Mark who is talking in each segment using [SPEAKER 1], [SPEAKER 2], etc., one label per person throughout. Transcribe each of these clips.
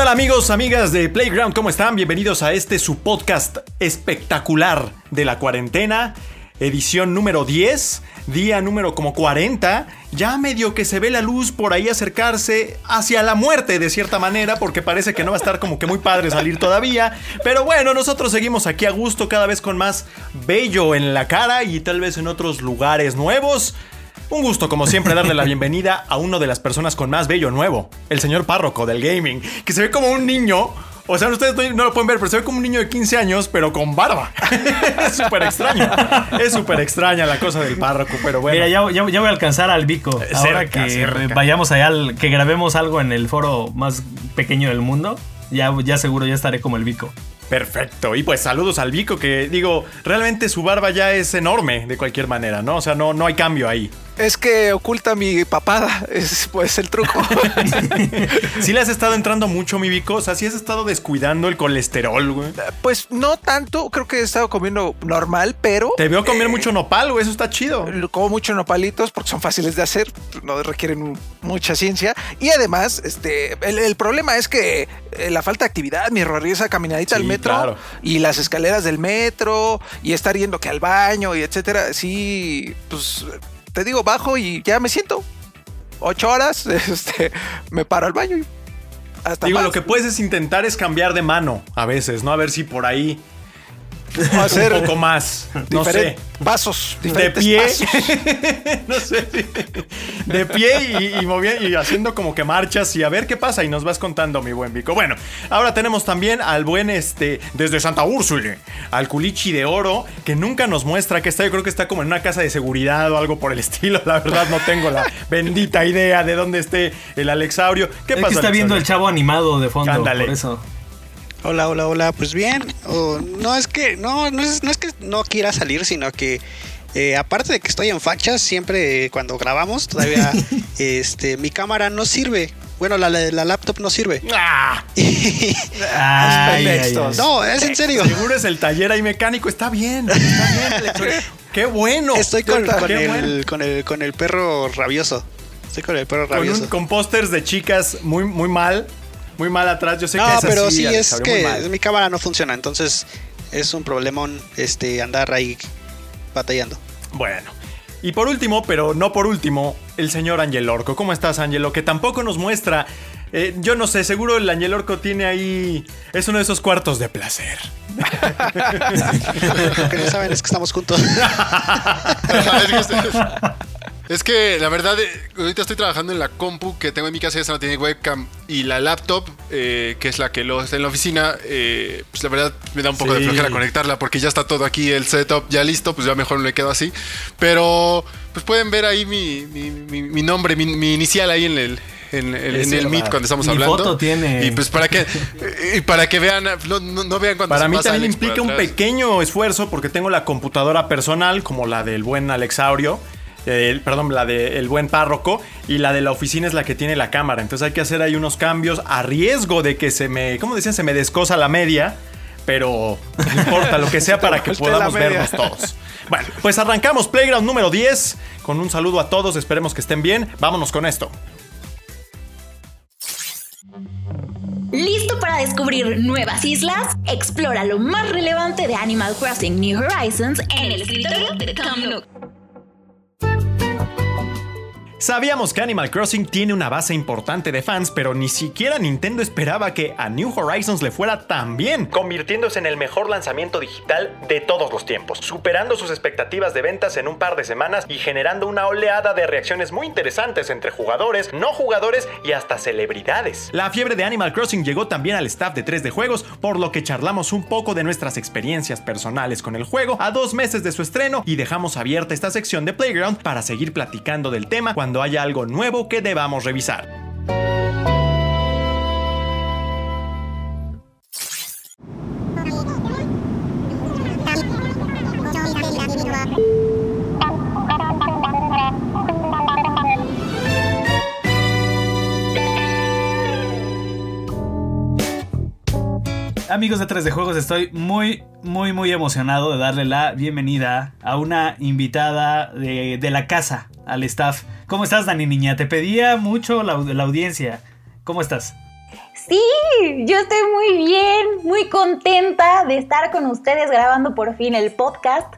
[SPEAKER 1] Tal amigos, amigas de Playground? ¿Cómo están? Bienvenidos a este su podcast espectacular de la cuarentena, edición número 10, día número como 40. Ya medio que se ve la luz por ahí acercarse hacia la muerte de cierta manera, porque parece que no va a estar como que muy padre salir todavía. Pero bueno, nosotros seguimos aquí a gusto, cada vez con más bello en la cara y tal vez en otros lugares nuevos. Un gusto, como siempre, darle la bienvenida a uno de las personas con más bello nuevo, el señor párroco del gaming, que se ve como un niño. O sea, ustedes no, lo pueden ver, pero se ve como un niño de 15 años, pero con barba. es súper extraño. Es súper extraña la cosa del párroco, pero bueno.
[SPEAKER 2] Mira, ya, ya- ya voy a alcanzar al Vico. Ahora
[SPEAKER 1] Cerca,
[SPEAKER 2] que
[SPEAKER 1] cerca.
[SPEAKER 2] vayamos allá, al- que grabemos algo en el foro más pequeño del mundo, ya, ya seguro ya estaré como el Vico.
[SPEAKER 1] Perfecto. Y pues saludos al Vico, que digo, realmente su barba ya es enorme de cualquier manera, ¿no? O sea, no, no hay cambio ahí.
[SPEAKER 3] Es que oculta mi papada, es pues el truco.
[SPEAKER 1] ¿Sí le has estado entrando mucho, mi Vico? O sea, sí has estado descuidando el colesterol, güey.
[SPEAKER 3] pues no tanto, creo que he estado comiendo normal, pero
[SPEAKER 1] Te veo comer
[SPEAKER 3] eh,
[SPEAKER 1] mucho nopal, güey, eso está chido.
[SPEAKER 3] como mucho nopalitos porque son fáciles de hacer, no requieren mucha ciencia. Y además, este, el, el problema es que eh, la falta de actividad, mi error, esa caminadita
[SPEAKER 1] Sí,
[SPEAKER 3] al metro
[SPEAKER 1] claro.
[SPEAKER 3] y las escaleras del metro y estar yendo que al baño y etcétera, sí, pues te digo, bajo y ya me siento. Ocho horas, este, me paro al baño y hasta
[SPEAKER 1] Digo,
[SPEAKER 3] más.
[SPEAKER 1] lo que puedes es intentar es cambiar de mano a veces, ¿no? A ver si por ahí
[SPEAKER 3] A
[SPEAKER 1] un poco más. No sé.
[SPEAKER 3] diferentes pasos,
[SPEAKER 1] De pie.
[SPEAKER 3] pasos.
[SPEAKER 1] no sé. De pie y, y movi- y haciendo como que marchas y a ver qué pasa. Y nos vas contando, mi buen Vico. Bueno, ahora tenemos también al buen este, desde Santa Úrsula, al culichi de oro, que nunca nos muestra que está. Yo creo que está como en una casa de seguridad o algo por el estilo. La verdad, no tengo la bendita idea de dónde esté el Alexaurio. ¿Qué
[SPEAKER 2] Es
[SPEAKER 1] pasa?
[SPEAKER 2] que está viendo el chavo animado de fondo,
[SPEAKER 1] Ándale.
[SPEAKER 2] por eso.
[SPEAKER 4] Hola, hola, hola. Pues bien. Oh, no es que no, no es, no es que no quiera salir, sino que eh, aparte de que estoy en fachas, siempre eh, cuando grabamos todavía este mi cámara no sirve. Bueno, la, la- la laptop no sirve.
[SPEAKER 1] ¡Ah!
[SPEAKER 2] Ay, ay, ay.
[SPEAKER 3] Pretextos.
[SPEAKER 4] no, es en serio.
[SPEAKER 1] Seguro es el taller ahí mecánico. Está bien. Está bien. ¡Qué bueno!
[SPEAKER 4] Estoy con,
[SPEAKER 1] Qué
[SPEAKER 4] con
[SPEAKER 1] bueno.
[SPEAKER 4] el, con, el, con el perro rabioso. Estoy con el perro
[SPEAKER 1] Con,
[SPEAKER 4] rabioso.
[SPEAKER 1] un, con pósters de chicas muy, muy mal. Muy mal atrás. Yo sé que es
[SPEAKER 4] pero
[SPEAKER 1] así,
[SPEAKER 4] sí es que mi cámara no funciona. Entonces es un problemón este, andar ahí batallando.
[SPEAKER 1] Bueno. Y por último, pero no por último, el señor Ángel Orco. ¿Cómo estás, Ángelo? Que tampoco nos muestra. eh, yo no sé, seguro el Ángel Orco tiene ahí. Es uno de esos cuartos de placer.
[SPEAKER 4] Lo que no saben es que estamos juntos.
[SPEAKER 5] es, que, ustedes- es que, la verdad, eh, ahorita estoy trabajando en la compu que tengo en mi casa, esa no tiene webcam. Y la laptop, eh, que es la que lo está en la oficina, eh, pues la verdad me da un poco
[SPEAKER 1] Sí.
[SPEAKER 5] de flojera conectarla porque ya está todo aquí, el setup ya listo, pues ya mejor me quedo así. Pero, pues pueden ver ahí mi, mi- mi- mi nombre, mi, mi inicial ahí en el. En, en-
[SPEAKER 1] Es
[SPEAKER 5] en el. Meet cuando estamos
[SPEAKER 2] Mi
[SPEAKER 5] hablando.
[SPEAKER 2] foto tiene.
[SPEAKER 5] Y pues para que, y para que vean, no, no- no vean cuando
[SPEAKER 1] Para
[SPEAKER 5] se
[SPEAKER 1] mí
[SPEAKER 5] pasa
[SPEAKER 1] también
[SPEAKER 5] Alex
[SPEAKER 1] implica un pequeño esfuerzo porque tengo la computadora personal, como la del buen Alexaurio. Perdón, la del buen párroco y la de la oficina es la que tiene la cámara. Entonces hay que hacer ahí unos cambios a riesgo de que se me, ¿cómo decían? Se me descosa la media. Pero no importa lo que sea para que podamos vernos todos. Bueno, pues arrancamos Playground número 10 con un saludo a todos. Esperemos que estén bien. Vámonos con esto.
[SPEAKER 6] ¿Listo para descubrir nuevas islas? Explora lo más relevante de Animal Crossing New Horizons en el escritorio de Tom Nook.
[SPEAKER 1] Sabíamos que Animal Crossing tiene una base importante de fans, pero ni siquiera Nintendo esperaba que a New Horizons le fuera tan bien, convirtiéndose en el mejor lanzamiento digital de todos los tiempos, superando sus expectativas de ventas en un par de semanas y generando una oleada de reacciones muy interesantes entre jugadores, no jugadores y hasta celebridades. La fiebre de Animal Crossing llegó también al staff de 3D Juegos, por lo que charlamos un poco de nuestras experiencias personales con el juego a dos meses de su estreno y dejamos abierta esta sección de Playground para seguir platicando del tema cuando cuando haya algo nuevo que debamos revisar.
[SPEAKER 2] Amigos de 3 de Juegos, estoy muy, muy, muy emocionado de darle la bienvenida a una invitada de, de la casa, al staff. ¿Cómo estás, Dani Niña? Te pedía mucho la, la audiencia. ¿Cómo estás?
[SPEAKER 7] Sí, yo estoy muy bien, muy contenta de estar con ustedes grabando por fin el podcast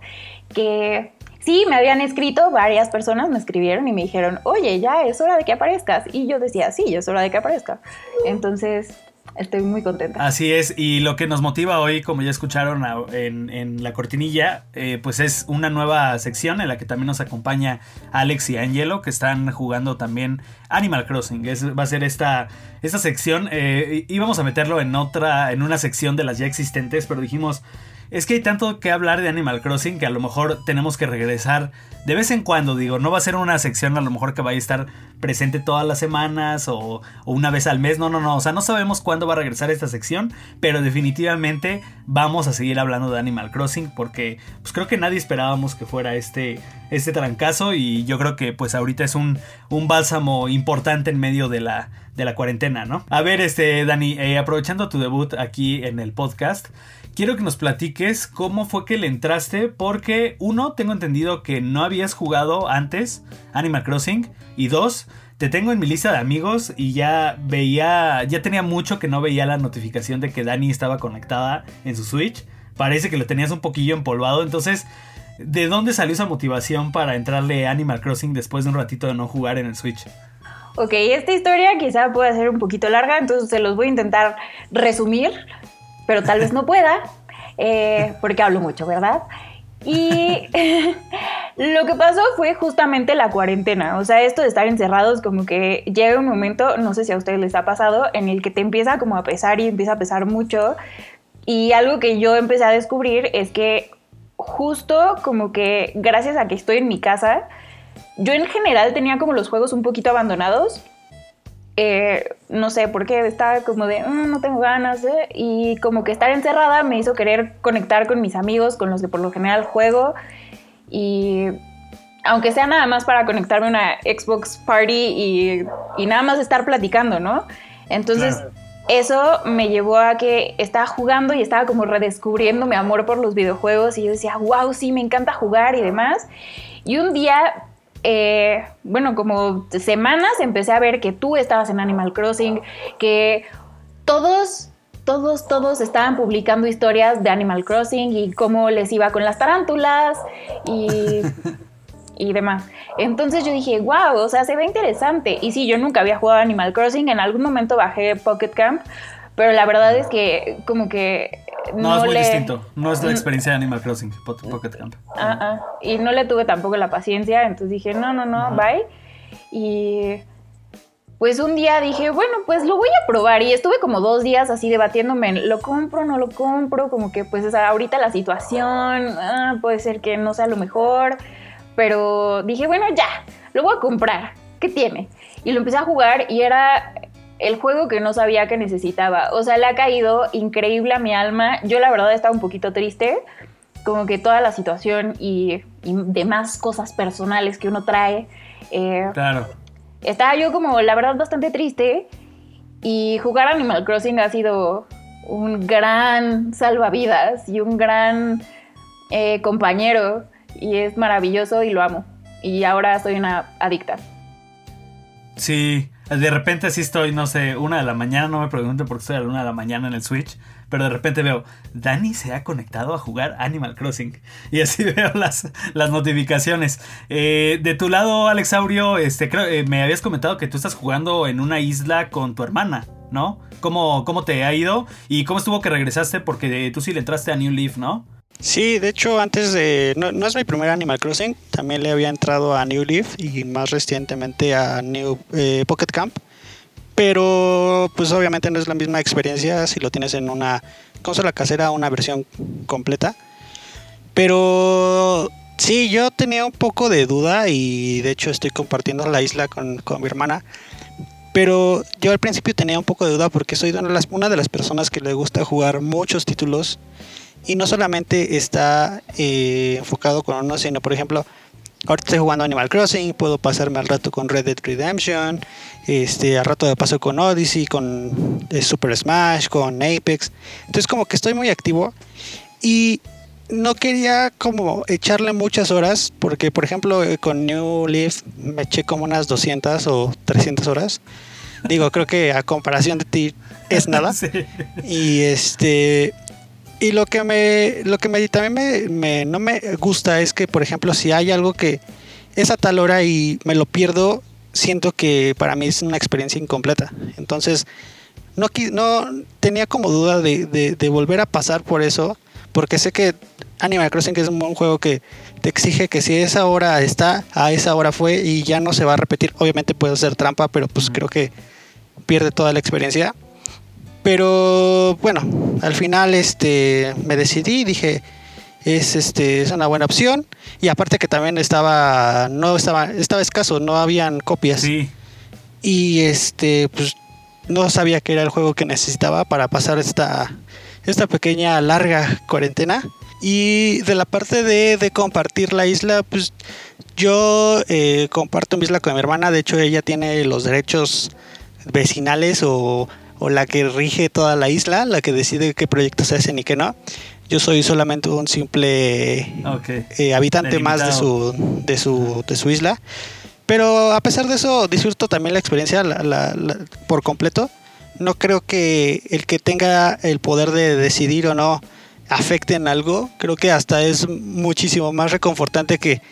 [SPEAKER 7] que sí, me habían escrito, varias personas me escribieron y me dijeron, oye, ya es hora de que aparezcas. Y yo decía, sí, ya es hora de que aparezca. Entonces, Estoy muy contenta.
[SPEAKER 2] Así es, y lo que nos motiva hoy, como ya escucharon en, en la cortinilla, eh, pues es una nueva sección en la que también nos acompaña Alex y Angelo, que están jugando también Animal Crossing. Es, va a ser esta, esta sección, eh, íbamos a meterlo en otra, en una sección de las ya existentes, pero dijimos, es que hay tanto que hablar de Animal Crossing que a lo mejor tenemos que regresar de vez en cuando, digo, no va a ser una sección a lo mejor que vaya a estar presente todas las semanas o, una vez al mes, no, no, no, o sea, no sabemos cuándo va a regresar esta sección, pero definitivamente vamos a seguir hablando de Animal Crossing porque pues creo que nadie esperábamos que fuera este, este trancazo y yo creo que pues ahorita es un, un bálsamo importante en medio de la, de la cuarentena, ¿no? A ver, este, Dani, eh, aprovechando tu debut aquí en el podcast, quiero que nos platiques cómo fue que le entraste, porque uno, tengo entendido que no habías jugado antes Animal Crossing, y dos, te tengo en mi lista de amigos y ya veía, ya tenía mucho que no veía la notificación de que Dani estaba conectada en su Switch. Parece que lo tenías un poquillo empolvado, entonces, ¿de dónde salió esa motivación para entrarle Animal Crossing después de un ratito de no jugar en el Switch?
[SPEAKER 7] Ok, esta historia quizá pueda ser un poquito larga, entonces se los voy a intentar resumir pero tal vez no pueda, eh, porque hablo mucho, ¿verdad? Y lo que pasó fue justamente la cuarentena, o sea, esto de estar encerrados como que llega un momento, no sé si a ustedes les ha pasado, en el que te empieza como a pesar y empieza a pesar mucho. Y algo que yo empecé a descubrir es que justo como que gracias a que estoy en mi casa, yo en general tenía como los juegos un poquito abandonados eh, no sé por qué, estaba como de, mm, no tengo ganas, ¿eh? y como que estar encerrada me hizo querer conectar con mis amigos, con los que por lo general juego, y aunque sea nada más para conectarme a una Xbox Party y, nada más estar platicando, ¿no? Entonces... Eso me llevó a que estaba jugando y estaba como redescubriendo mi amor por los videojuegos y yo decía, wow, sí, me encanta jugar y demás. Y un día eh, bueno, como semanas empecé a ver que tú estabas en Animal Crossing, que todos, todos, todos estaban publicando historias de Animal Crossing y cómo les iba con las tarántulas y, y demás. Entonces yo dije, wow, o sea, se ve interesante. Y sí, yo nunca había jugado Animal Crossing, en algún momento bajé Pocket Camp, pero la verdad es que como que
[SPEAKER 2] no, es muy distinto. No es la experiencia de Animal Crossing, Pocket Camp.
[SPEAKER 7] Ah, ah. Y no le tuve tampoco la paciencia, entonces dije, no, no, no, bye. Y pues un día dije, bueno, pues lo voy a probar. Y estuve como dos días así debatiéndome, ¿lo compro, no lo compro? Como que pues ahorita la situación, ah, puede ser que no sea lo mejor. Pero dije, bueno, ya, lo voy a comprar. ¿Qué tiene? Y lo empecé a jugar y era el juego que no sabía que necesitaba. O sea, le ha caído increíble a mi alma. Yo la verdad estaba un poquito triste, como que toda la situación y, demás cosas personales que uno trae.
[SPEAKER 2] Eh, claro.
[SPEAKER 7] Estaba yo como, la verdad, bastante triste. Y jugar Animal Crossing ha sido un gran salvavidas y un gran eh, compañero. Y es maravilloso y lo amo. Y ahora soy una adicta.
[SPEAKER 2] Sí, de repente sí estoy, no sé, una de la mañana, no me pregunten por qué estoy a la una de la mañana en el Switch, pero de repente veo, Dani se ha conectado a jugar Animal Crossing. Y así veo las, las notificaciones. Eh, de tu lado, Alex Aurio, este, creo, eh, me habías comentado que tú estás jugando en una isla con tu hermana, ¿no? ¿Cómo, cómo te ha ido? ¿Y cómo estuvo que regresaste? Porque tú sí le entraste a New Leaf, ¿no?
[SPEAKER 4] Sí, de hecho, antes de. No, es mi primer Animal Crossing, también le había entrado a New Leaf y más recientemente a New eh, Pocket Camp. Pero, pues obviamente no es la misma experiencia si lo tienes en una consola casera, una versión completa. Pero sí, yo tenía un poco de duda y de hecho estoy compartiendo la isla con, mi hermana. Pero yo al principio tenía un poco de duda porque soy una de las personas que le gusta jugar muchos títulos Y no solamente está eh, enfocado con uno, sino por ejemplo, ahorita estoy jugando Animal Crossing, puedo pasarme al rato con Red Dead Redemption, este, al rato de paso con Odyssey, con eh, Super Smash, con Apex. Entonces como que estoy muy activo y no quería como echarle muchas horas, porque por ejemplo eh, con New Leaf me eché como unas 200 o 300 horas. Digo, creo que a comparación de ti es nada.
[SPEAKER 2] Sí.
[SPEAKER 4] Y este y lo que me lo que me también me, me- no me gusta es que por ejemplo si hay algo que es a tal hora y me lo pierdo, siento que para mí es una experiencia incompleta. Entonces no no tenía como duda de, de- de volver a pasar por eso porque sé que Animal Crossing es un buen juego que te exige que si esa hora está, a esa hora fue y ya no se va a repetir. Obviamente puede ser trampa, pero pues creo que pierde toda la experiencia. Pero bueno, al final este me decidí, dije es este es una buena opción. Y aparte que también estaba no estaba estaba escaso, no habían copias.
[SPEAKER 2] Sí.
[SPEAKER 4] y este pues no sabía que era el juego que necesitaba para pasar esta esta pequeña larga cuarentena. Y de la parte de, de compartir la isla pues yo eh, comparto mi isla con mi hermana. De hecho ella tiene los derechos vecinales o, o la que rige toda la isla la que decide qué proyectos se hacen y qué no yo soy solamente un simple eh, habitante más de su, de, su, de su isla. Pero a pesar de eso, disfruto también la experiencia la- la- la- por completo. No creo que el que tenga el poder de decidir o no afecte en algo. Creo que hasta es muchísimo más reconfortante que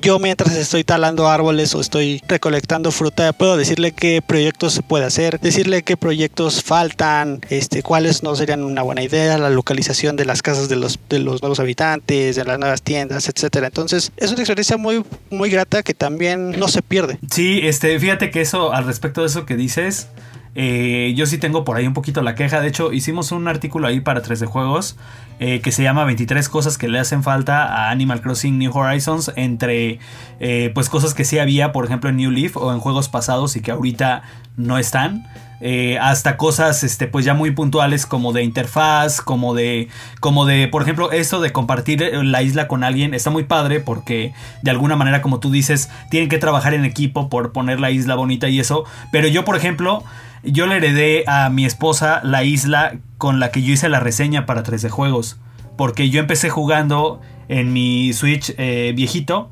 [SPEAKER 4] yo mientras estoy talando árboles o estoy recolectando fruta, puedo decirle qué proyectos se puede hacer, decirle qué proyectos faltan, este, cuáles no serían una buena idea, la localización de las casas de los, de los nuevos habitantes, de las nuevas tiendas, etcétera. Entonces, es una experiencia muy, muy grata que también no se pierde.
[SPEAKER 2] Sí, este, fíjate que eso, al respecto de eso que dices, eh, yo sí tengo por ahí un poquito la queja. De hecho, hicimos un artículo ahí para 3 de juegos eh, que se llama 23 cosas que le hacen falta a Animal Crossing New Horizons entre eh, pues cosas que sí había, por ejemplo, en New Leaf o en juegos pasados y que ahorita no están. eh, hasta cosas este pues ya muy puntuales como de interfaz como de como de por ejemplo esto de compartir eh, la isla con alguien está muy padre porque de alguna manera como tú dices tienen que trabajar en equipo por poner la isla bonita y eso pero yo por ejemplo yo le heredé a mi esposa la isla con la que yo hice la reseña para 3D juegos porque yo empecé jugando en mi Switch eh, viejito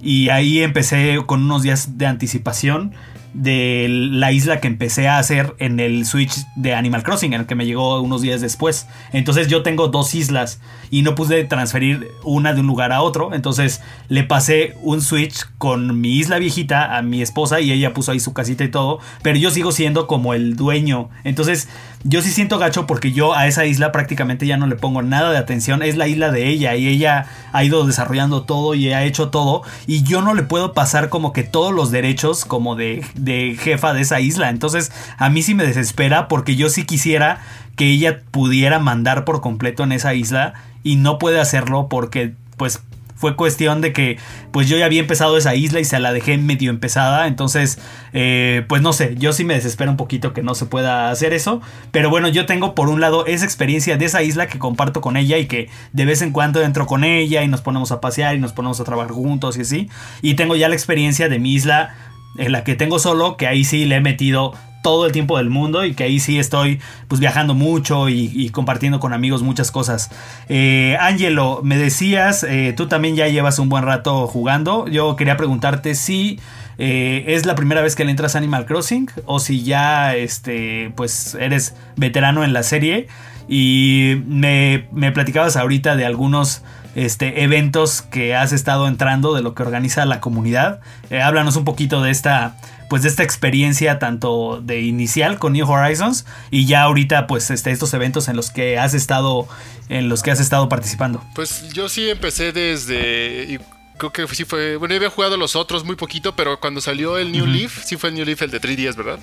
[SPEAKER 2] y ahí empecé con unos días de anticipación de la isla que empecé a hacer en el Switch de Animal Crossing, en el que me llegó unos días después. Entonces yo tengo dos islas y no pude transferir una de un lugar a otro. Entonces le pasé un Switch con mi isla viejita a mi esposa y ella puso ahí su casita y todo. Pero yo sigo siendo como el dueño. Entonces yo sí siento gacho porque yo a esa isla prácticamente ya no le pongo nada de atención. Es la isla de ella y ella ha ido desarrollando todo y ha hecho todo. Y yo no le puedo pasar como que todos los derechos como de, de jefa de esa isla. Entonces a mí sí me desespera porque yo sí quisiera que ella pudiera mandar por completo en esa isla y no puede hacerlo porque pues fue cuestión de que pues yo ya había empezado esa isla y se la dejé medio empezada. Entonces eh, pues no sé yo sí me desespera un poquito que no se pueda hacer eso. Pero bueno yo tengo por un lado esa experiencia de esa isla que comparto con ella y que de vez en cuando entro con ella y nos ponemos a pasear y nos ponemos a trabajar juntos y así. Y tengo ya la experiencia de mi isla en la que tengo solo que ahí sí le he metido todo el tiempo del mundo y que ahí sí estoy pues viajando mucho y, compartiendo con amigos muchas cosas. Eh, Angelo, me decías, eh, tú también ya llevas un buen rato jugando. Yo quería preguntarte si eh, es la primera vez que le entras a Animal Crossing o si ya este pues eres veterano en la serie y me, me platicabas ahorita de algunos este, eventos que has estado entrando, de lo que organiza la comunidad. Háblanos un poquito de esta, pues de esta experiencia tanto de inicial con New Horizons y ya ahorita pues este, estos eventos en los que has estado, en los que has estado participando.
[SPEAKER 5] Pues yo sí empecé desde. y creo que sí fue. Bueno, yo había jugado los otros muy poquito, pero cuando salió el New Leaf, sí fue el New Leaf el de 3DS, ¿verdad?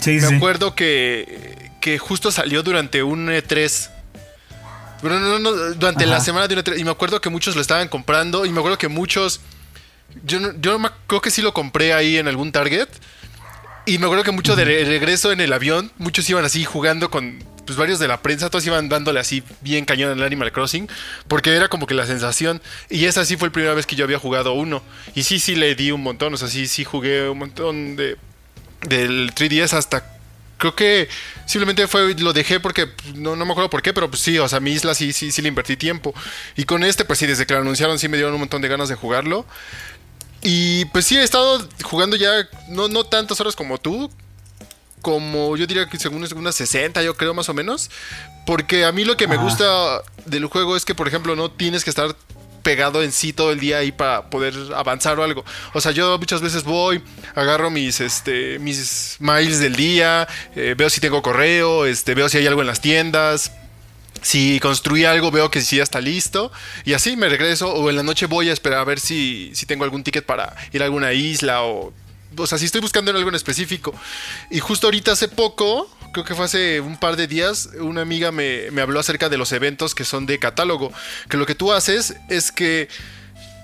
[SPEAKER 2] Sí,
[SPEAKER 5] Me
[SPEAKER 2] sí.
[SPEAKER 5] acuerdo que, que justo salió durante un E3. Bueno, no, no, durante la semana de un E3. Y me acuerdo que muchos lo estaban comprando. Y me acuerdo que muchos. Yo, no- yo creo que sí lo compré ahí en algún Target. Y me acuerdo que mucho de re- regreso en el avión, muchos iban así jugando con pues varios de la prensa, todos iban dándole así bien cañón al Animal Crossing, porque era como que la sensación, y esa sí fue la primera vez que yo había jugado uno, y sí, sí le di un montón, o sea, sí, sí jugué un montón de del 3DS hasta creo que simplemente fue lo dejé porque pues, no, no me acuerdo por qué, pero pues sí, o sea, mi isla sí, sí, sí le invertí tiempo. Y con este, pues sí, desde que lo anunciaron sí me dieron un montón de ganas de jugarlo. Y pues sí, he estado jugando ya no, no tantas horas como tú, como yo diría que según unas 60, yo creo más o menos. Porque a mí lo que me gusta del juego es que, por ejemplo, no tienes que estar pegado en sí todo el día ahí para poder avanzar o algo. O sea, yo muchas veces voy, agarro mis, este, mis miles del día, eh, veo si tengo correo, este, veo si hay algo en las tiendas. Si construí algo, veo que sí ya está listo. Y así me regreso. O en la noche voy a esperar a ver si, si tengo algún ticket para ir a alguna isla. O, o sea, si estoy buscando en algo en específico. Y justo ahorita hace poco, creo que fue hace un par de días, una amiga me, me habló acerca de los eventos que son de catálogo. Que lo que tú haces es que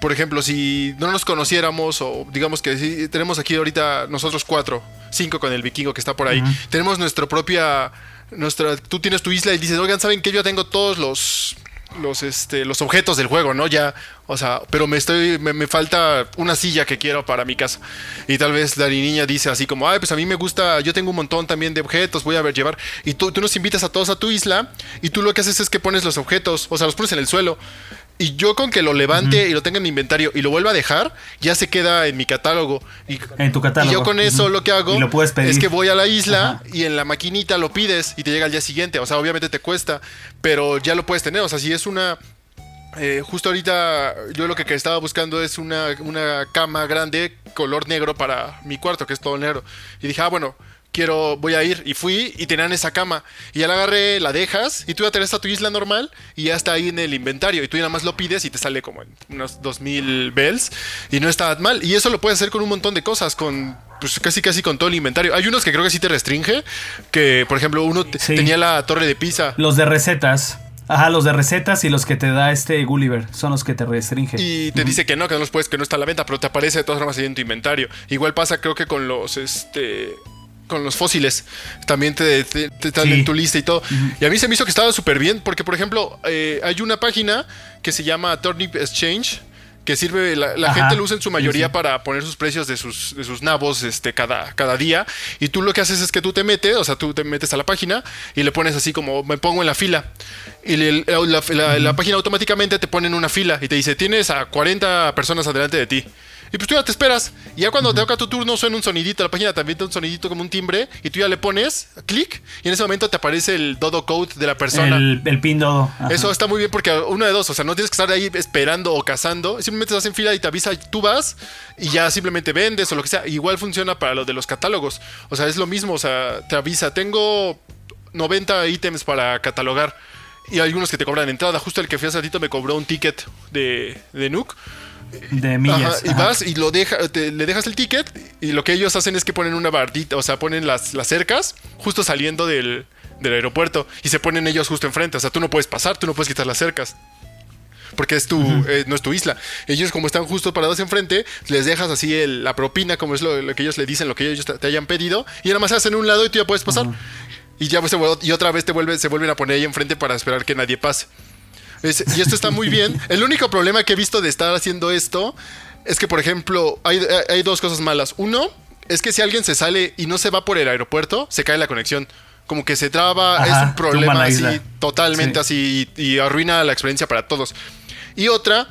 [SPEAKER 5] por ejemplo, si no nos conociéramos o digamos que si tenemos aquí ahorita nosotros cuatro, cinco con el vikingo que está por ahí, tenemos nuestra propia, nuestra, tú tienes tu isla y dices, oigan, ¿saben que Yo tengo todos los, los, este, los objetos del juego, ¿no? Ya, o sea, pero me estoy, me, me falta una silla que quiero para mi casa. Y tal vez la niña dice así como, ay, pues a mí me gusta, yo tengo un montón también de objetos, voy a ver llevar. Y tú, tú nos invitas a todos a tu isla y tú lo que haces es que pones los objetos, o sea, los pones en el suelo. Y yo con que lo levante y lo tenga en mi inventario y lo vuelva a dejar, ya se queda en mi catálogo. Y,
[SPEAKER 2] En tu catálogo.
[SPEAKER 5] y yo con eso lo que hago
[SPEAKER 2] lo
[SPEAKER 5] es que voy a la isla y en la maquinita lo pides y te llega al día siguiente. O sea, obviamente te cuesta, pero ya lo puedes tener. O sea, si es una... eh, justo ahorita yo lo que que estaba buscando es una, una cama grande color negro para mi cuarto, que es todo negro. Y dije, ah, bueno, quiero, voy a ir. Y fui y tenían esa cama. Y ya la agarré, la dejas y tú ya te a tu isla normal y ya está ahí en el inventario. Y tú ya nada más lo pides y te sale como en unos 2000 bells. Y no está mal. Y eso lo puedes hacer con un montón de cosas, con pues casi casi con todo el inventario. Hay unos que creo que sí te restringe, que por ejemplo uno
[SPEAKER 2] Sí.
[SPEAKER 5] tenía la torre de pizza.
[SPEAKER 2] Los de recetas. Ajá, los de recetas y los que te da este Gulliver son los que te restringen.
[SPEAKER 5] Y te dice que no, que no los puedes, que no está a la venta, pero te aparece de todas formas ahí en tu inventario. Igual pasa, creo que con los, este, con los fósiles. También te, te- te están
[SPEAKER 2] Sí.
[SPEAKER 5] en tu lista y todo. Y a mí se me hizo que estaba súper bien, porque por ejemplo, eh, hay una página que se llama Turnip Exchange. Que sirve, la, la gente lo usa en su mayoría
[SPEAKER 2] Sí, sí.
[SPEAKER 5] para poner sus precios de sus, de sus nabos este, cada, cada día. Y tú lo que haces es que tú te metes, o sea, tú te metes a la página y le pones así como me pongo en la fila. Y le- la, la- la página automáticamente te pone en una fila y te dice, tienes a 40 personas adelante de ti. Y pues tú ya te esperas. Y ya cuando te toca tu turno suena un sonidito. La página también da un sonidito como un timbre. Y tú ya le pones clic. Y en ese momento te aparece el dodo code de la persona.
[SPEAKER 2] el, el pin dodo. Ajá.
[SPEAKER 5] Eso está muy bien porque uno de dos, o sea, no tienes que estar ahí esperando o cazando, simplemente estás en fila y te avisa, y tú vas y ya simplemente vendes o lo que sea. Igual funciona para lo de los catálogos, o sea, es lo mismo, o sea, te avisa, tengo 90 ítems para catalogar y hay algunos que te cobran entrada. Justo el que fui hace ratito me cobró un ticket de, de Nuke.
[SPEAKER 2] De millas.
[SPEAKER 5] Ajá, y vas y lo deja, te- le dejas el ticket y lo que ellos hacen es que ponen una bardita, o sea, ponen las, las cercas justo saliendo del, del aeropuerto y se ponen ellos justo enfrente. O sea, tú no puedes pasar, tú no puedes quitar las cercas. Porque es tu, eh, no es tu isla. Ellos como están justo parados enfrente, les dejas así el- la propina, como es lo, lo que ellos le dicen, lo que ellos te, te hayan pedido, y nada más hacen un lado y tú ya puedes pasar. Y ya pues, y otra vez te vuelve, se vuelven a poner ahí enfrente para esperar que nadie pase. Es- y esto está muy bien. El único problema que he visto de estar haciendo esto es que, por ejemplo, hay, hay dos cosas malas. Uno, es que si alguien se sale y no se va por el aeropuerto, se cae la conexión. Como que se traba,
[SPEAKER 2] Ajá,
[SPEAKER 5] es un problema así, totalmente
[SPEAKER 2] Sí.
[SPEAKER 5] así, y, y arruina la experiencia para todos. Y otra,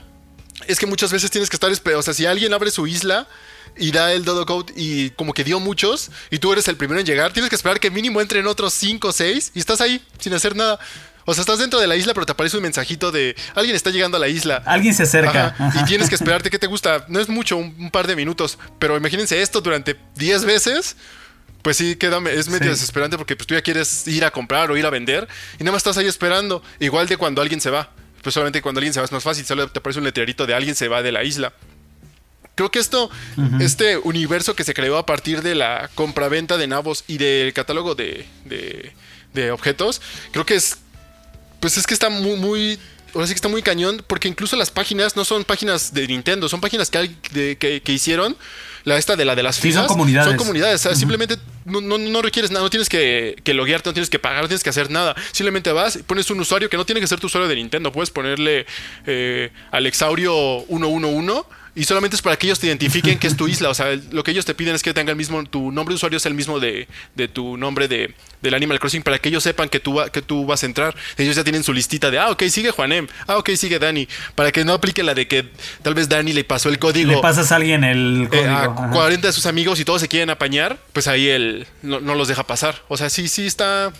[SPEAKER 5] es que muchas veces tienes que estar esperando. O sea, si alguien abre su isla y da el dodo code y como que dio muchos y tú eres el primero en llegar, tienes que esperar que mínimo entren otros 5 o 6 y estás ahí sin hacer nada. O sea, estás dentro de la isla, pero te aparece un mensajito de alguien está llegando a la isla.
[SPEAKER 2] Alguien se acerca.
[SPEAKER 5] Ajá, Y tienes que esperarte que te gusta. No es mucho, un, un par de minutos. Pero imagínense esto durante 10 veces. Pues sí, queda, es medio
[SPEAKER 2] Sí.
[SPEAKER 5] desesperante porque pues, tú ya quieres ir a comprar o ir a vender y nada más estás ahí esperando. Igual de cuando alguien se va. Pues solamente cuando alguien se va es más fácil. Solo te aparece un letrerito de alguien se va de la isla. Creo que esto, este universo que se creó a partir de la compraventa de nabos y del catálogo de, de- de objetos, creo que es. Pues es que está muy, muy. Ahora sí que está muy cañón, porque incluso las páginas no son páginas de Nintendo, son páginas que, hay- de- que, que hicieron. La esta de la de las
[SPEAKER 2] Sí, son
[SPEAKER 5] filas.
[SPEAKER 2] comunidades.
[SPEAKER 5] Son comunidades. o sea, Simplemente no, no, no requieres nada, no tienes que, que loguearte, no tienes que pagar, no tienes que hacer nada. Simplemente vas y pones un usuario que no tiene que ser tu usuario de Nintendo. Puedes ponerle eh, Alexaurio 111 y solamente es para que ellos te identifiquen que es tu isla. O sea, lo que ellos te piden es que tenga el mismo, tu nombre de usuario es el mismo de, de tu nombre de, del Animal Crossing para que ellos sepan que tú, va- que tú vas a entrar. Ellos ya tienen su listita de, ah, ok, sigue Juanem, ah, ok, sigue Dani. Para que no aplique la de que tal vez Dani le pasó el código.
[SPEAKER 2] Le pasas a alguien el
[SPEAKER 5] eh,
[SPEAKER 2] código.
[SPEAKER 5] a
[SPEAKER 2] ajá.
[SPEAKER 5] 40 de sus amigos y todos se quieren apañar, pues ahí él no, no los deja pasar. O sea, sí, sí está.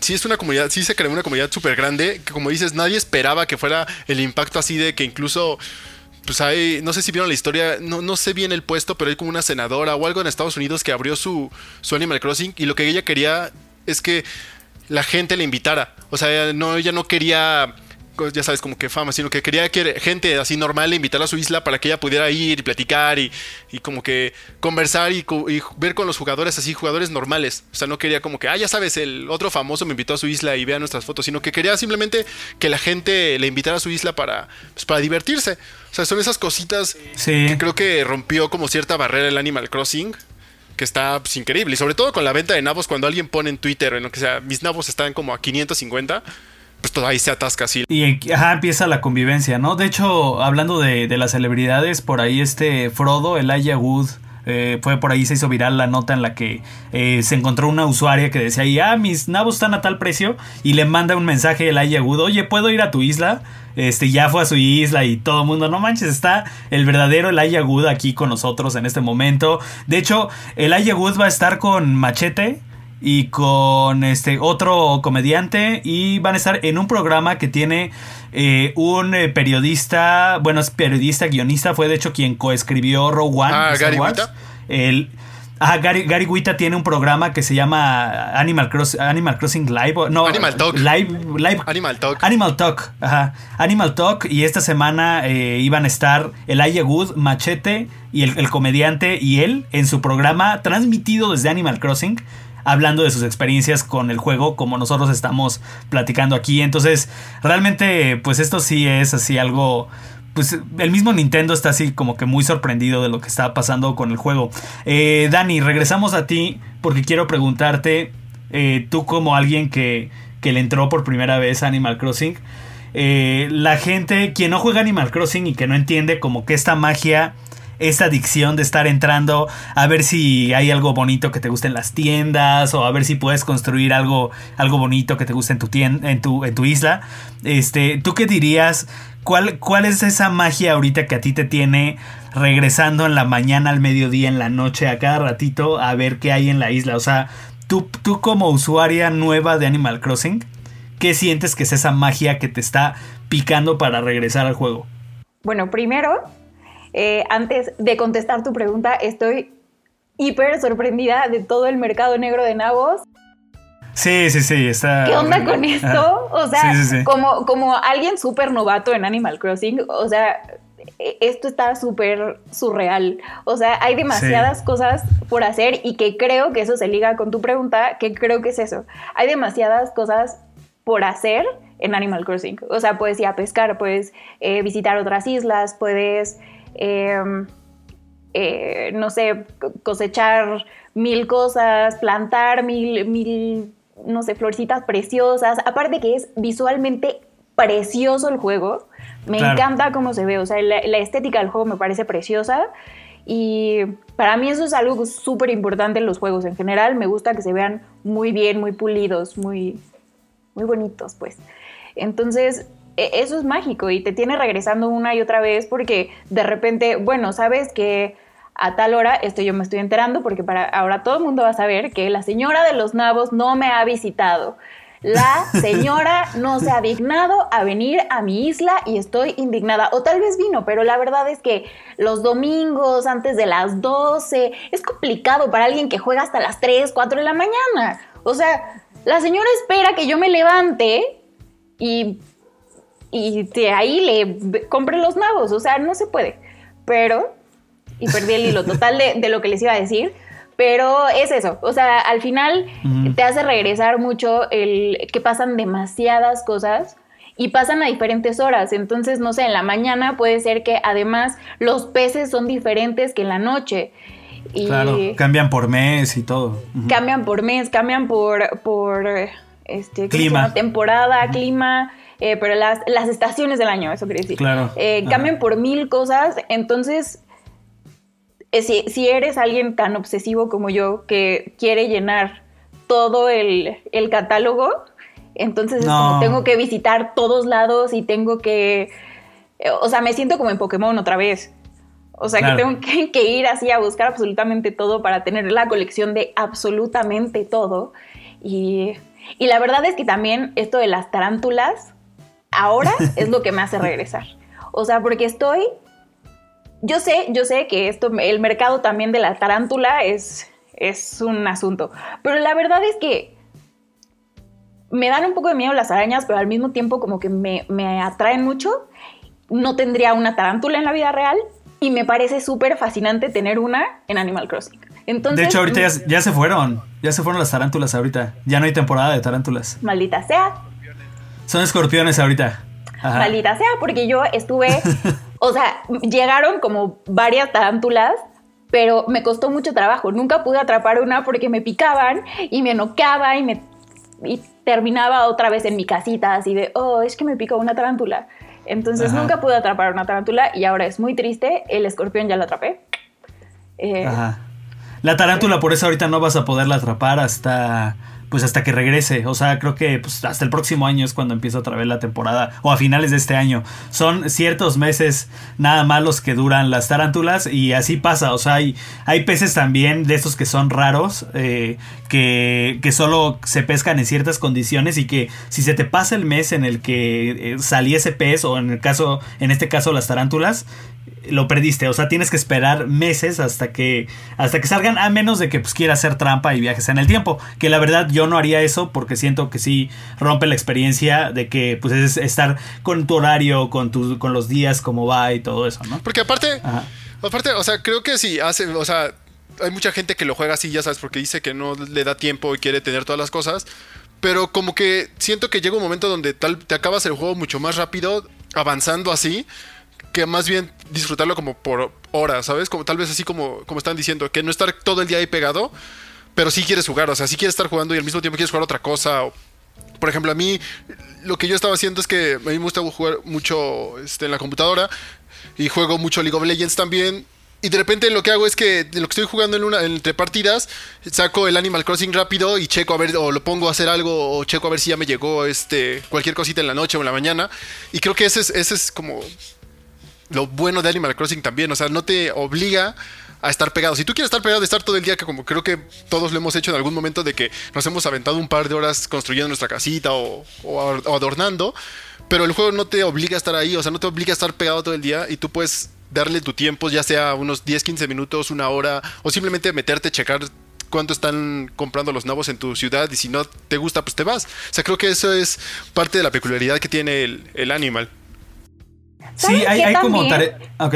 [SPEAKER 5] Sí, es una comunidad, sí se creó una comunidad súper grande, que como dices, nadie esperaba que fuera el impacto así de que incluso, pues hay, no sé si vieron la historia, no, no sé bien el puesto, pero hay como una senadora o algo en Estados Unidos que abrió su, su Animal Crossing y lo que ella quería es que la gente le invitara. O sea, no, ella no quería, co- ya sabes, como que fama, sino que quería que gente así normal le invitara a su isla para que ella pudiera ir y platicar y, y como que conversar y, y ver con los jugadores así, jugadores normales. O sea, no quería como que, ah, ya sabes, el otro famoso me invitó a su isla y vea nuestras fotos, sino que quería simplemente que la gente le invitara a su isla para, pues, para divertirse. O sea, son esas cositas
[SPEAKER 2] Sí.
[SPEAKER 5] que creo que rompió como cierta barrera el Animal Crossing. Que está pues, increíble. Y sobre todo con la venta de nabos, cuando alguien pone en Twitter en lo que sea, mis nabos están como a 550, pues todo ahí se atasca así.
[SPEAKER 2] Y ajá, empieza la convivencia, ¿no? De hecho, hablando de, de las celebridades, por ahí este Frodo, Elijah Wood, eh, fue por ahí, se hizo viral la nota en la que eh, se encontró una usuaria que decía ahí, ah, mis nabos están a tal precio, y le manda un mensaje a Elijah Wood, oye, ¿puedo ir a tu isla? Este, ya fue a su isla y todo el mundo, no manches, está el verdadero Elijah Wood aquí con nosotros en este momento. De hecho, Elijah Wood va a estar con Machete, y con este otro comediante y van a estar en un programa que tiene eh, un eh, periodista, bueno, es periodista, guionista, fue de hecho quien coescribió Rogue One.
[SPEAKER 5] Ah, Gary
[SPEAKER 2] Wars. El, ah, Gary, Gary tiene un programa que se llama Animal, Cross, Animal Crossing Live. No,
[SPEAKER 5] Animal Talk.
[SPEAKER 2] Live, Live
[SPEAKER 5] Animal Talk.
[SPEAKER 2] Animal Talk, ajá. Animal Talk. Y esta semana eh, iban a estar Elijah Wood, Machete y el, el comediante y él en su programa transmitido desde Animal Crossing. Hablando de sus experiencias con el juego, como nosotros estamos platicando aquí. Entonces, realmente, pues esto sí es así algo. Pues el mismo Nintendo está así como que muy sorprendido de lo que está pasando con el juego. Eh, Dani, regresamos a ti porque quiero preguntarte, eh, tú como alguien que, que le entró por primera vez a Animal Crossing, eh, la gente, quien no juega Animal Crossing y que no entiende como que esta magia, esta adicción de estar entrando a ver si hay algo bonito que te guste en las tiendas o a ver si puedes construir algo, algo bonito que te guste en tu, tien- en tu, en tu isla. Este, ¿Tú qué dirías? ¿Cuál, ¿Cuál es esa magia ahorita que a ti te tiene regresando en la mañana, al mediodía, en la noche, a cada ratito a ver qué hay en la isla? O sea, tú, tú como usuaria nueva de Animal Crossing, ¿qué sientes que es esa magia que te está picando para regresar al juego?
[SPEAKER 7] Bueno, primero, eh, antes de contestar tu pregunta, estoy hiper sorprendida de todo el mercado negro de nabos.
[SPEAKER 2] Sí, sí, sí, está.
[SPEAKER 7] ¿Qué onda con esto? O sea,
[SPEAKER 2] Sí, sí, sí.
[SPEAKER 7] Como, como alguien súper novato en Animal Crossing, o sea, e- esto está súper surreal. O sea, hay demasiadas cosas por hacer y que creo que eso se liga con tu pregunta, que creo que es eso. Hay demasiadas cosas por hacer en Animal Crossing. O sea, puedes ir a pescar, puedes eh, visitar otras islas, puedes, em, eh, no sé, co- cosechar mil cosas, plantar mil, mil, no sé, florcitas preciosas. Aparte que es visualmente precioso el juego. Me
[SPEAKER 2] Claro.
[SPEAKER 7] encanta cómo se ve. O sea, la, la estética del juego me parece preciosa. Y para mí eso es algo súper importante en los juegos en general. Me gusta que se vean muy bien, muy pulidos, muy, muy bonitos, pues. Entonces, eso es mágico y te tiene regresando una y otra vez porque de repente, bueno, sabes que a tal hora, esto yo me estoy enterando porque para ahora todo el mundo va a saber que la señora de los nabos no me ha visitado. La señora no se ha dignado a venir a mi isla y estoy indignada. O tal vez vino, pero la verdad es que los domingos antes de las 12 es complicado para alguien que juega hasta las 3, 4 de la mañana. O sea, la señora espera que yo me levante y, y de ahí le compre los nabos. O sea, no se puede. Pero, y perdí el hilo total de, de lo que les iba a decir. Pero es eso, o sea, al final te hace regresar mucho el que pasan demasiadas cosas y pasan a diferentes horas. Entonces, no sé, en la mañana puede ser que además los peces son diferentes que en la noche. Y
[SPEAKER 2] Claro, cambian por mes y todo.
[SPEAKER 7] Cambian por mes, cambian por, por este, ¿cómo se
[SPEAKER 2] Clima.
[SPEAKER 7] temporada, clima, eh, pero las, las estaciones del año, eso quiere decir.
[SPEAKER 2] Claro.
[SPEAKER 7] Eh, cambian por mil cosas, entonces, eh, si, si eres alguien tan obsesivo como yo que quiere llenar todo el, el catálogo, entonces es como tengo que visitar todos lados y tengo que... O sea, me siento como en Pokémon otra vez. O sea,
[SPEAKER 2] Claro.
[SPEAKER 7] que tengo que, que ir así a buscar absolutamente todo para tener la colección de absolutamente todo. Y, y la verdad es que también esto de las tarántulas ahora es lo que me hace regresar. O sea, porque estoy... Yo sé, yo sé que esto, el mercado también de la tarántula es, es un asunto. Pero la verdad es que me dan un poco de miedo las arañas, pero al mismo tiempo como que me, me atraen mucho. No tendría una tarántula en la vida real y me parece súper fascinante tener una en Animal Crossing. Entonces,
[SPEAKER 2] De hecho, ahorita ya, ya se fueron. Ya se fueron las tarántulas ahorita. Ya no hay temporada de tarántulas.
[SPEAKER 7] maldita sea,
[SPEAKER 2] Son escorpiones ahorita. Ajá.
[SPEAKER 7] maldita sea, porque yo estuve, o sea, llegaron como varias tarántulas, pero me costó mucho trabajo. Nunca pude atrapar una porque me picaban y me noqueaba y me y terminaba otra vez en mi casita así de, oh, es que me picó una tarántula. Entonces
[SPEAKER 2] Ajá.
[SPEAKER 7] nunca pude atrapar una tarántula y ahora es muy triste. El escorpión ya lo atrapé. Eh,
[SPEAKER 2] Ajá. La tarántula, por eso ahorita no vas a poderla atrapar hasta. Pues hasta que regrese. O sea, creo que pues, hasta el próximo año es cuando empieza otra vez la temporada. O a finales de este año. Son ciertos meses nada más los que duran las tarántulas. Y así pasa. O sea, hay, hay peces también de estos que son raros. eh, que, que solo se pescan en ciertas condiciones. Y que si se te pasa el mes en el que eh, ese pez. O en el caso. En este caso, las tarántulas lo perdiste. O sea, tienes que esperar meses hasta que hasta que salgan, a menos de que pues, quieras hacer trampa y viajes en el tiempo. Que la verdad yo no haría eso porque siento que sí rompe la experiencia de que pues es estar con tu horario, con tu, con los días, cómo va y todo eso, ¿no?
[SPEAKER 5] Porque aparte,
[SPEAKER 2] Ajá.
[SPEAKER 5] aparte, o sea, creo que sí hace, o sea, hay mucha gente que lo juega así, ya sabes, porque dice que no le da tiempo y quiere tener todas las cosas. Pero como que siento que llega un momento donde tal te acabas el juego mucho más rápido, avanzando así, que más bien disfrutarlo como por horas, ¿sabes? Como tal vez así como, como están diciendo, que no estar todo el día ahí pegado, pero sí quieres jugar, o sea, sí quieres estar jugando y al mismo tiempo quieres jugar otra cosa. por ejemplo, a mí lo que yo estaba haciendo es que a mí me gusta jugar mucho este, en la computadora y juego mucho League of Legends también. Y de repente lo que hago es que lo que estoy jugando en una, entre partidas, saco el Animal Crossing rápido y checo a ver, o lo pongo a hacer algo, o checo a ver si ya me llegó este, cualquier cosita en la noche o en la mañana. Y creo que ese es, ese es como lo bueno de Animal Crossing también. O sea, no te obliga a estar pegado. Si tú quieres estar pegado, de estar todo el día, que como creo que todos lo hemos hecho en algún momento, de que nos hemos aventado un par de horas construyendo nuestra casita o, adornando, pero el juego no te obliga a estar ahí, o sea, no te obliga a estar pegado todo el día y tú puedes darle tu tiempo, ya sea unos 10, 15 minutos, una hora, o simplemente meterte, checar cuánto están comprando los nabos en tu ciudad y si no te gusta, pues te vas. O sea, creo que eso es parte de la peculiaridad que tiene el Animal.
[SPEAKER 2] Sí,
[SPEAKER 7] ¿Sabes
[SPEAKER 2] hay, hay como tare-.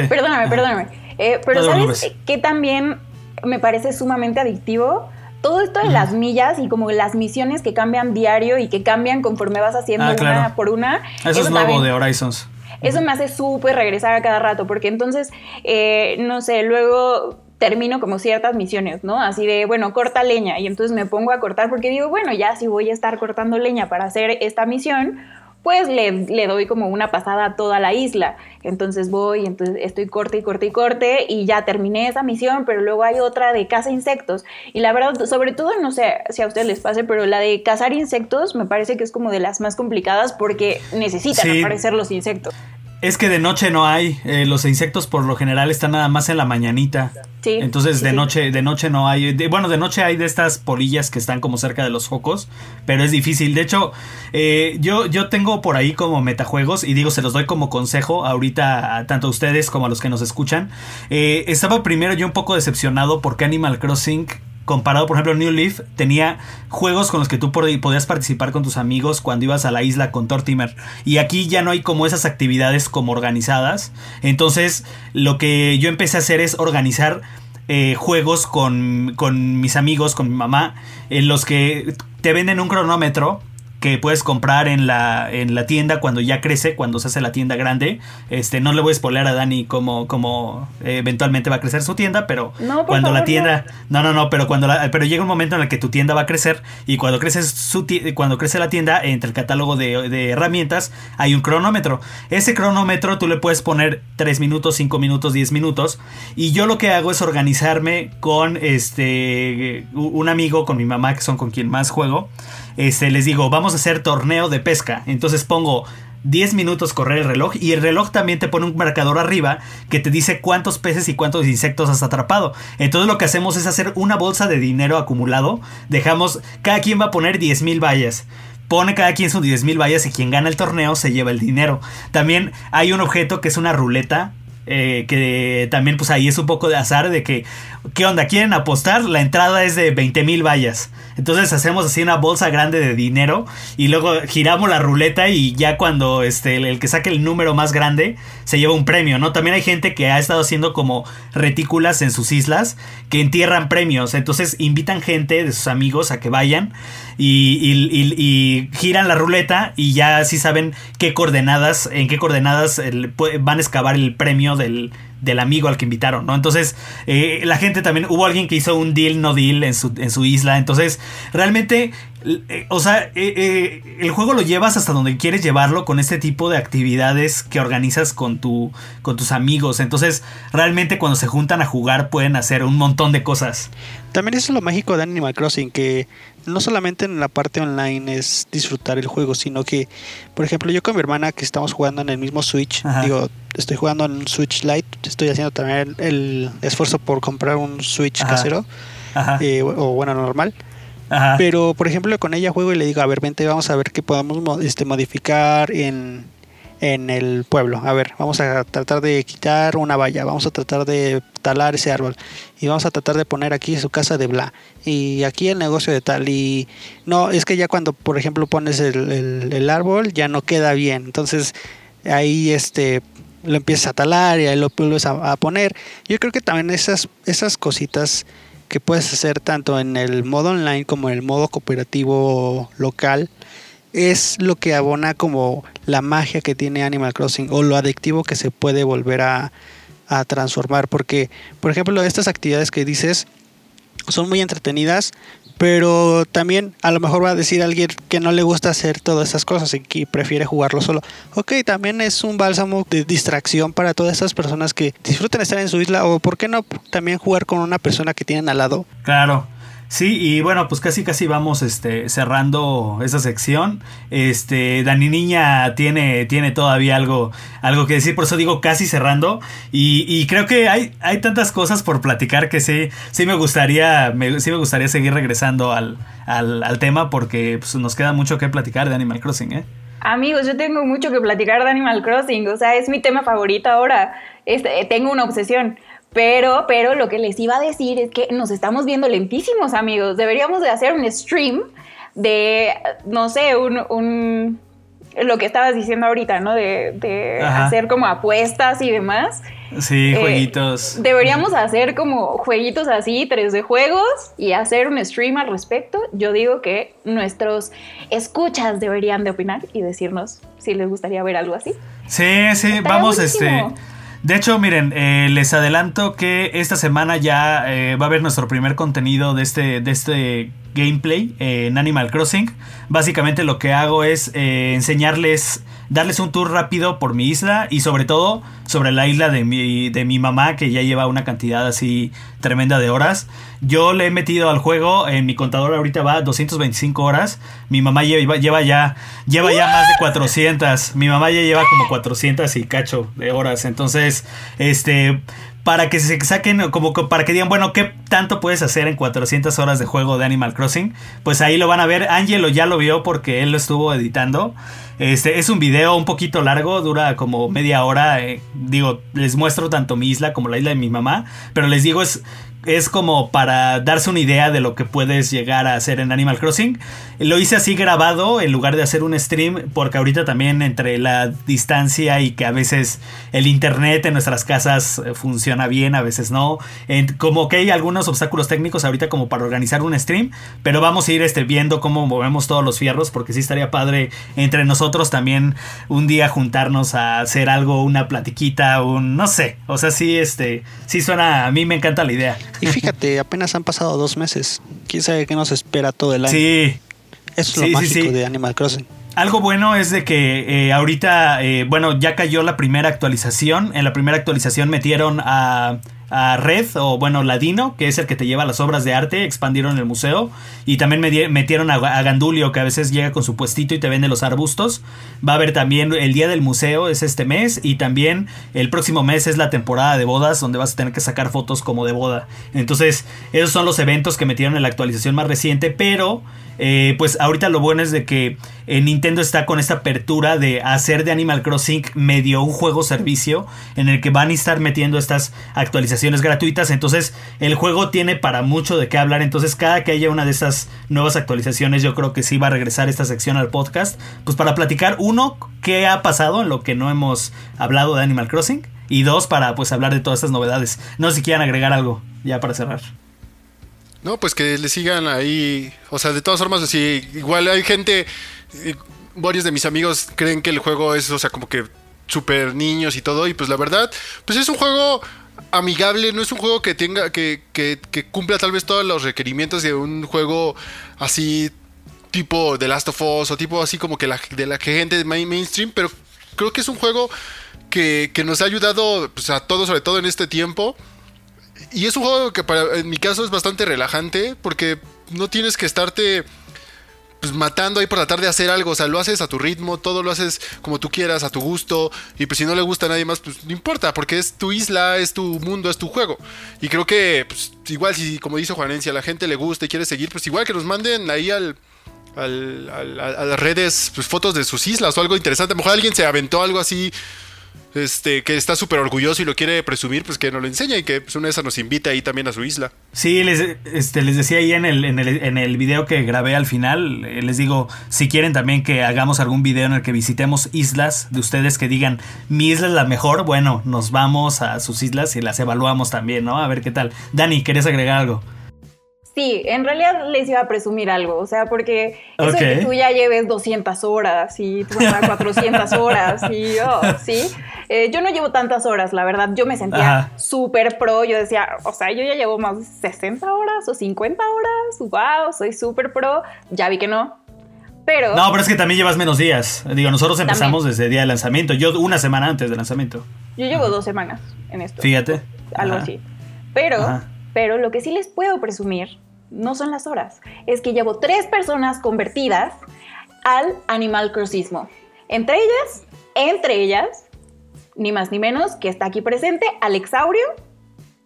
[SPEAKER 7] Perdóname, perdóname. Eh, pero ¿sabes qué también me parece sumamente adictivo? Todo esto de las millas y como las misiones que cambian diario y que cambian conforme vas haciendo
[SPEAKER 2] Ah, claro.
[SPEAKER 7] una por una.
[SPEAKER 2] Eso, es nuevo
[SPEAKER 7] también-
[SPEAKER 2] de Horizons.
[SPEAKER 7] Eso me hace súper regresar a cada rato, porque entonces, eh, no sé, luego termino como ciertas misiones, ¿no? Así de, bueno, corta leña, y entonces me pongo a cortar porque digo, bueno, ya si voy a estar cortando leña para hacer esta misión, pues le, le doy como una pasada a toda la isla. Entonces voy, entonces estoy corte y corte y corte y ya terminé esa misión, pero luego hay otra de caza insectos. Y la verdad, sobre todo, no sé si a ustedes les pase, pero la de cazar insectos me parece que es como de las más complicadas porque necesitan
[SPEAKER 2] Sí.
[SPEAKER 7] aparecer los insectos.
[SPEAKER 2] Es que de noche no hay. eh, los insectos por lo general están nada más en la mañanita.
[SPEAKER 7] Sí,
[SPEAKER 2] Entonces
[SPEAKER 7] sí,
[SPEAKER 2] de
[SPEAKER 7] sí.
[SPEAKER 2] noche, de noche no hay. de- bueno, de noche hay de estas polillas que están como cerca de los focos, pero es difícil. De hecho, eh, yo, yo tengo por ahí como metajuegos y digo, se los doy como consejo ahorita a tanto a ustedes como a los que nos escuchan. Eh, estaba primero yo un poco decepcionado porque Animal Crossing comparado, por ejemplo, New Leaf tenía juegos con los que tú pod- podías participar con tus amigos cuando ibas a la isla con Tortimer. Y aquí ya no hay como esas actividades como organizadas. Entonces, lo que yo empecé a hacer es organizar eh, juegos con, con mis amigos, con mi mamá, en los que te venden un cronómetro que puedes comprar en la, en la tienda cuando ya crece, cuando se hace la tienda grande. Este, no le voy a spoiler a Dani cómo, cómo eh, eventualmente va a crecer su tienda, pero
[SPEAKER 7] No,
[SPEAKER 2] cuando la tienda, no, no, no, pero cuando la, pero llega un momento en el que tu tienda va a crecer y cuando crece su cuando crece la tienda entre el catálogo de, de herramientas hay un cronómetro. Ese cronómetro tú le puedes poner 3 minutos, 5 minutos, 10 minutos y yo lo que hago es organizarme con este un amigo, con mi mamá que son con quien más juego. Este les digo, vamos a hacer torneo de pesca. Entonces pongo 10 minutos correr el reloj y el reloj también te pone un marcador arriba que te dice cuántos peces y cuántos insectos has atrapado. Entonces lo que hacemos es hacer una bolsa de dinero acumulado. Dejamos, cada quien va a poner 10 mil vallas. Pone cada quien sus 10 mil vallas y quien gana el torneo se lleva el dinero. También hay un objeto que es una ruleta. Eh, que también pues ahí es un poco de azar de que, ¿qué onda? ¿Quieren apostar? La entrada es de 20 mil vallas. Entonces hacemos así una bolsa grande de dinero y luego giramos la ruleta y ya cuando este, el, el que saque el número más grande se lleva un premio, ¿no? También hay gente que ha estado haciendo como retículas en sus islas que entierran premios. Entonces invitan gente de sus amigos a que vayan y, giran la ruleta y ya así saben qué coordenadas, en qué coordenadas pu- van a excavar el premio del, del amigo al que invitaron, ¿no? Entonces, eh, la gente también, hubo alguien que hizo un deal, no deal en su, en su isla, entonces, realmente, eh, o sea, eh, eh, el juego lo llevas hasta donde quieres llevarlo con este tipo de actividades que organizas con, tu, con tus amigos, entonces, realmente cuando se juntan a jugar pueden hacer un montón de cosas.
[SPEAKER 4] También eso es lo mágico de Animal Crossing, que no solamente en la parte online es disfrutar el juego, sino que, por ejemplo, yo con mi hermana que estamos jugando en el mismo Switch,
[SPEAKER 2] Ajá.
[SPEAKER 4] digo, estoy jugando en Switch Lite, estoy haciendo también el esfuerzo por comprar un Switch
[SPEAKER 2] Ajá.
[SPEAKER 4] casero,
[SPEAKER 2] Ajá.
[SPEAKER 4] eh, o bueno, normal.
[SPEAKER 2] Ajá.
[SPEAKER 4] Pero, por ejemplo, con ella juego y le digo, a ver, vente, vamos a ver qué podemos mo- este, modificar en, en el pueblo. A ver, vamos a tratar de quitar una valla, vamos a tratar de talar ese árbol y vamos a tratar de poner aquí su casa de bla y aquí el negocio de tal y no, es que ya cuando, por ejemplo, pones el, árbol ya no queda bien. Entonces, ahí este lo empiezas a talar y ahí lo vuelves a, a poner. Yo creo que también esas, esas cositas que puedes hacer tanto en el modo online como en el modo cooperativo local es lo que abona como la magia que tiene Animal Crossing o lo adictivo que se puede volver a, a transformar porque por ejemplo estas actividades que dices son muy entretenidas pero también a lo mejor va a decir alguien que no le gusta hacer todas esas cosas y que prefiere jugarlo solo. Ok, también es un bálsamo de distracción para todas esas personas que disfruten estar en su isla o por qué no también jugar con una persona que tienen al lado.
[SPEAKER 2] Claro. Sí, y bueno, pues casi casi vamos este, cerrando esa sección. Este, Dani Niña tiene, tiene todavía algo, algo que decir, por eso digo casi cerrando. Y, y creo que hay, hay tantas cosas por platicar que sí, sí me gustaría, me, sí me gustaría seguir regresando al, al, al tema porque pues, nos queda mucho que platicar de Animal Crossing, ¿eh?
[SPEAKER 7] Amigos, yo tengo mucho que platicar de Animal Crossing, o sea, es mi tema favorito ahora. Este, tengo una obsesión. Pero, pero lo que les iba a decir es que nos estamos viendo lentísimos, amigos. Deberíamos de hacer un stream de, no sé, un, un lo que estabas diciendo ahorita, ¿no? De, de hacer como apuestas y demás.
[SPEAKER 2] Sí,
[SPEAKER 7] Eh,
[SPEAKER 2] jueguitos.
[SPEAKER 7] Deberíamos hacer como jueguitos así, 3D juegos y hacer un stream al respecto. Yo digo que nuestros escuchas deberían de opinar y decirnos si les gustaría ver algo así.
[SPEAKER 2] Sí, sí,
[SPEAKER 7] Estaría
[SPEAKER 2] vamos,
[SPEAKER 7] buenísimo.
[SPEAKER 2] este. De hecho, miren, eh, les adelanto que esta semana ya eh, va a haber nuestro primer contenido de este, de este gameplay en Animal Crossing. Básicamente lo que hago es eh, enseñarles, darles un tour rápido por mi isla y sobre todo sobre la isla de mi, de mi mamá que ya lleva una cantidad así tremenda de horas. Yo le he metido al juego, en mi contador ahorita va 225 horas. Mi mamá lleva, lleva ya, lleva ya más de 400. Mi mamá ya lleva como 400 y cacho de horas. Entonces, este, para que se saquen, como para que digan, bueno, ¿qué tanto puedes hacer en 400 horas de juego de Animal Crossing? Pues ahí lo van a ver. Angelo ya lo vio porque él lo estuvo editando. Este es un video un poquito largo, dura como media hora. eh, digo, les muestro tanto mi isla como la isla de mi mamá. Pero les digo, es es como para darse una idea de lo que puedes llegar a hacer en Animal Crossing. Lo hice así grabado en lugar de hacer un stream porque ahorita también entre la distancia y que a veces el internet en nuestras casas eh, funciona bien, a veces no. como que hay algunos obstáculos técnicos ahorita como para organizar un stream, pero vamos a ir este, viendo cómo movemos todos los fierros porque sí estaría padre entre nosotros también un día juntarnos a hacer algo, una platiquita, un no sé, o sea, sí este sí suena a mí me encanta la idea.
[SPEAKER 4] Y fíjate, apenas han pasado dos meses. ¿Quién sabe qué nos espera todo el año?
[SPEAKER 2] Sí.
[SPEAKER 4] Eso es lo mágico de Animal Crossing.
[SPEAKER 2] Algo bueno es de que eh, ahorita, eh, bueno, ya cayó la primera actualización. En la primera actualización metieron a a Red, o bueno, Ladino, que es el que te lleva las obras de arte, expandieron el museo. Y también metieron a, Gandulio, que a veces llega con su puestito y te vende los arbustos. Va a haber también el día del museo, es este mes. Y también el próximo mes es la temporada de bodas, donde vas a tener que sacar fotos como de boda. Entonces, esos son los eventos que metieron en la actualización más reciente. Pero, eh, pues ahorita lo bueno es de que eh, Nintendo está con esta apertura de hacer de Animal Crossing medio un juego servicio, en el que van a estar metiendo estas actualizaciones gratuitas. Entonces el juego tiene para mucho de qué hablar. Entonces cada que haya una de esas nuevas actualizaciones yo creo que sí va a regresar esta sección al podcast. Pues para platicar, uno, qué ha pasado en lo que no hemos hablado de Animal Crossing. Y dos, para pues hablar de todas estas novedades. No sé si quieran agregar algo ya para cerrar.
[SPEAKER 5] No, pues que le sigan ahí. O sea, de todas formas, así, igual hay gente. Varios de mis amigos creen que el juego es, o sea, como que super niños y todo. Y pues la verdad, pues es un juego amigable, no es un juego que tenga, que, que, cumpla tal vez todos los requerimientos de un juego así tipo The Last of Us o tipo así como que de la gente mainstream, pero creo que es un juego que, que nos ha ayudado pues, a todos, sobre todo en este tiempo. Y es un juego que para, en mi caso es bastante relajante porque no tienes que estarte pues matando ahí por tratar de hacer algo. O sea, lo haces a tu ritmo, todo lo haces como tú quieras, a tu gusto. Y pues si no le gusta a nadie más, pues no importa, porque es tu isla, es tu mundo, es tu juego. Y creo que, pues, igual si, como dice Juanencia, a la gente le gusta y quiere seguir, pues igual que nos manden ahí al, al, a las redes pues, fotos de sus islas o algo interesante. A lo mejor alguien se aventó algo así este, que está súper orgulloso y lo quiere presumir, pues que nos lo enseña y que pues, una de esas nos invita ahí también a su isla.
[SPEAKER 2] Sí, les, este, les decía ahí en el, en, el, en el video que grabé al final, eh, les digo, si quieren también que hagamos algún video en el que visitemos islas de ustedes que digan, mi isla es la mejor, bueno, nos vamos a sus islas y las evaluamos también, ¿no? A ver qué tal. Dani, ¿querías agregar algo?
[SPEAKER 7] Sí, en realidad les iba a presumir algo, o sea, porque eso de que tú ya lleves 200 horas y tú 400 horas y yo, sí, eh, yo no llevo tantas horas, la verdad, yo me sentía súper pro, yo decía, o sea, yo ya llevo más de 60 horas o 50 horas, wow, soy súper pro, ya vi que no, pero...
[SPEAKER 2] No, pero es que también llevas menos días, digo, nosotros empezamos desde el día de lanzamiento, yo una semana antes del lanzamiento.
[SPEAKER 7] Yo llevo dos semanas en esto.
[SPEAKER 2] Fíjate.
[SPEAKER 7] Algo así. Pero... Pero lo que sí les puedo presumir no son las horas, es que llevo tres personas convertidas al animal crossismo. Entre ellas, entre ellas, ni más ni menos que está aquí presente, Alexaurio.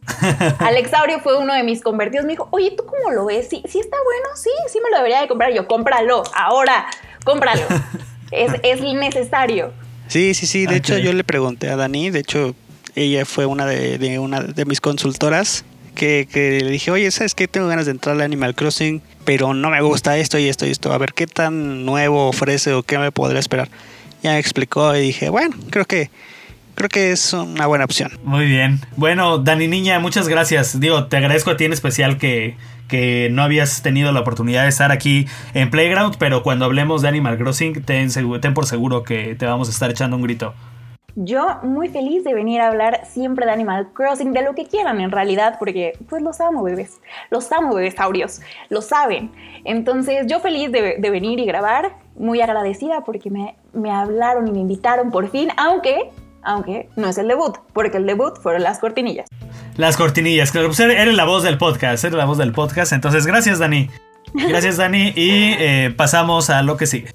[SPEAKER 7] Alexaurio fue uno de mis convertidos. Me dijo, oye, ¿tú cómo lo ves? ¿Sí, sí está bueno? Sí, sí me lo debería de comprar. Yo, cómpralo, ahora, cómpralo. es, es necesario.
[SPEAKER 4] Sí, sí, sí. De hecho, yo le pregunté a Dani, de hecho, ella fue una de, de, una de mis consultoras que, le dije, oye, ¿sabes qué? Tengo ganas de entrar al Animal Crossing, pero no me gusta esto y esto y esto. A ver qué tan nuevo ofrece o qué me podría esperar. Ya me explicó y dije, bueno, creo que creo que es una buena opción.
[SPEAKER 2] Muy bien. Bueno, Dani Niña, muchas gracias. Digo, te agradezco a ti en especial que, que no habías tenido la oportunidad de estar aquí en Playground, pero cuando hablemos de Animal Crossing, ten, ten por seguro que te vamos a estar echando un grito.
[SPEAKER 7] Yo muy feliz de venir a hablar siempre de Animal Crossing, de lo que quieran en realidad, porque pues los amo bebés, los amo bebesaurios, lo saben. Entonces yo feliz de, venir y grabar, muy agradecida porque me, me hablaron y me invitaron por fin, aunque, aunque no es el debut, porque el debut fueron las cortinillas.
[SPEAKER 2] Las cortinillas, claro, pues eres la voz del podcast, eres la voz del podcast, entonces gracias Dani. Gracias Dani y eh, pasamos a lo que sigue.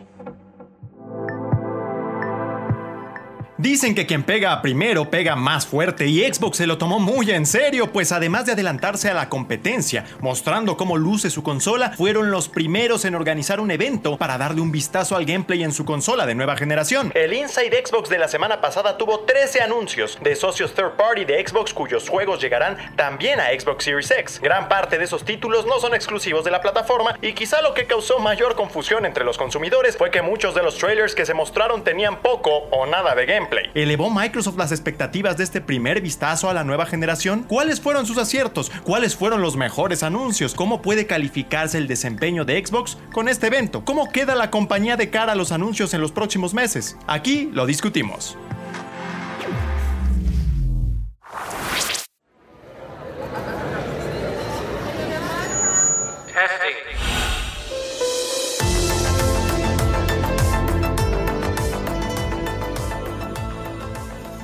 [SPEAKER 1] Dicen que quien pega primero pega más fuerte y Xbox se lo tomó muy en serio, pues además de adelantarse a la competencia, mostrando cómo luce su consola, fueron los primeros en organizar un evento para darle un vistazo al gameplay en su consola de nueva generación. El Inside Xbox de la semana pasada tuvo 13 anuncios de socios third party de Xbox cuyos juegos llegarán también a Xbox Series X. Gran parte de esos títulos no son exclusivos de la plataforma y quizá lo que causó mayor confusión entre los consumidores fue que muchos de los trailers que se mostraron tenían poco o nada de gameplay. ¿Elevó Microsoft las expectativas de este primer vistazo a la nueva generación? ¿Cuáles fueron sus aciertos? ¿Cuáles fueron los mejores anuncios? ¿Cómo puede calificarse el desempeño de Xbox con este evento? ¿Cómo queda la compañía de cara a los anuncios en los próximos meses? Aquí lo discutimos.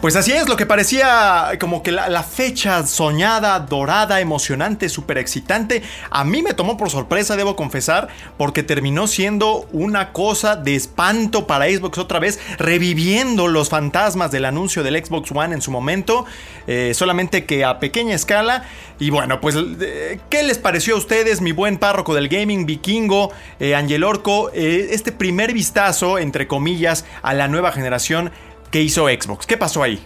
[SPEAKER 1] Pues así es, lo que parecía como que la, fecha soñada, dorada, emocionante, súper excitante, a mí me tomó por sorpresa, debo confesar, porque terminó siendo una cosa de espanto para Xbox otra vez, reviviendo los fantasmas del anuncio del Xbox One en su momento, eh, solamente que a pequeña escala. Y bueno, pues, eh, ¿qué les pareció a ustedes, mi buen párroco del gaming, vikingo, eh, Angel Orco, este primer vistazo, entre comillas, a la nueva generación? ¿Qué hizo Xbox? ¿Qué pasó ahí?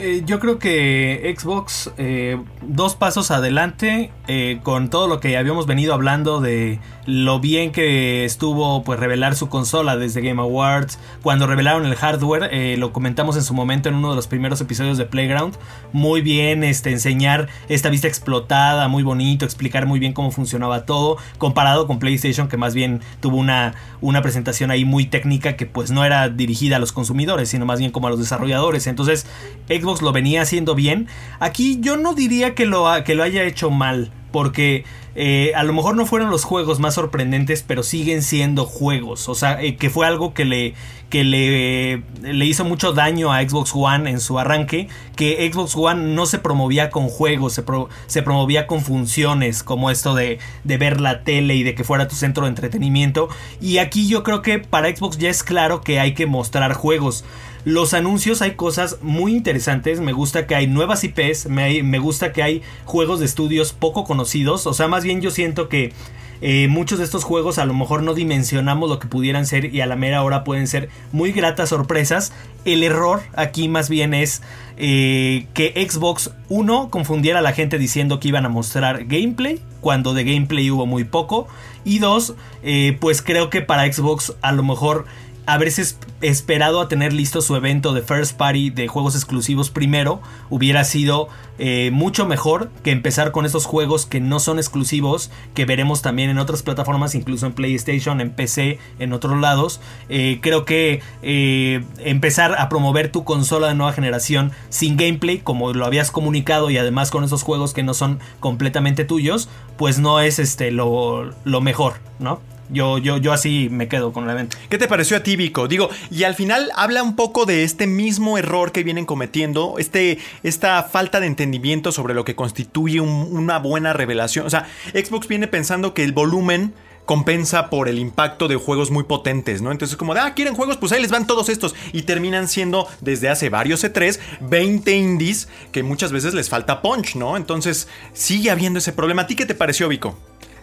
[SPEAKER 2] Eh, yo creo que Xbox eh, dos pasos adelante eh, con todo lo que habíamos venido hablando de lo bien que estuvo pues revelar su consola desde Game Awards cuando revelaron el hardware lo comentamos en su momento en uno de los primeros episodios de Playground muy bien este enseñar esta vista explotada muy bonito explicar muy bien cómo funcionaba todo comparado con PlayStation que más bien tuvo una una presentación ahí muy técnica que pues no era dirigida a los consumidores sino más bien como a los desarrolladores. Entonces Xbox lo venía haciendo bien. Aquí yo no diría que lo, que lo haya hecho mal. Porque eh, a lo mejor no fueron los juegos más sorprendentes, pero siguen siendo juegos. O sea, eh, que fue algo que le, que le, le, hizo mucho daño a Xbox One en su arranque. Que Xbox One no se promovía con juegos, se, se promovía con funciones, como esto de, de, ver la tele y de que fuera tu centro de entretenimiento. Y aquí yo creo que para Xbox ya es claro que hay que mostrar juegos. Los anuncios hay cosas muy interesantes. Me gusta que hay nuevas IPs. Me, gusta que hay juegos de estudios poco conocidos. O sea, más bien yo siento que eh, muchos de estos juegos a lo mejor no dimensionamos lo que pudieran ser y a la mera hora pueden ser muy gratas sorpresas. El error aquí más bien es eh, que Xbox 1 confundiera a la gente diciendo que iban a mostrar gameplay cuando de gameplay hubo muy poco. Y dos, eh, pues creo que para Xbox a lo mejor haberse esperado a tener listo su evento de First Party de juegos exclusivos primero hubiera sido eh, mucho mejor que empezar con estos juegos que no son exclusivos, que veremos también en otras plataformas, incluso en PlayStation, en PC, en otros lados. Eh, creo que eh, empezar a promover tu consola de nueva generación sin gameplay, como lo habías comunicado, y además con esos juegos que no son completamente tuyos, pues no es este lo, lo mejor, ¿no? Yo, yo, yo así me quedo con la evento.
[SPEAKER 1] ¿Qué te pareció a ti, Vico? Digo, y al final habla un poco de este mismo error que vienen cometiendo, este, esta falta de entendimiento sobre lo que constituye una buena revelación. O sea, Xbox viene pensando que el volumen compensa por el impacto de juegos muy potentes, ¿no? Entonces, como de, ah, quieren juegos, pues ahí les van todos estos. Y terminan siendo, desde hace varios E3, 20 indies que muchas veces les falta punch, ¿no? Entonces, sigue habiendo ese problema. ¿A ti qué te pareció, Vico?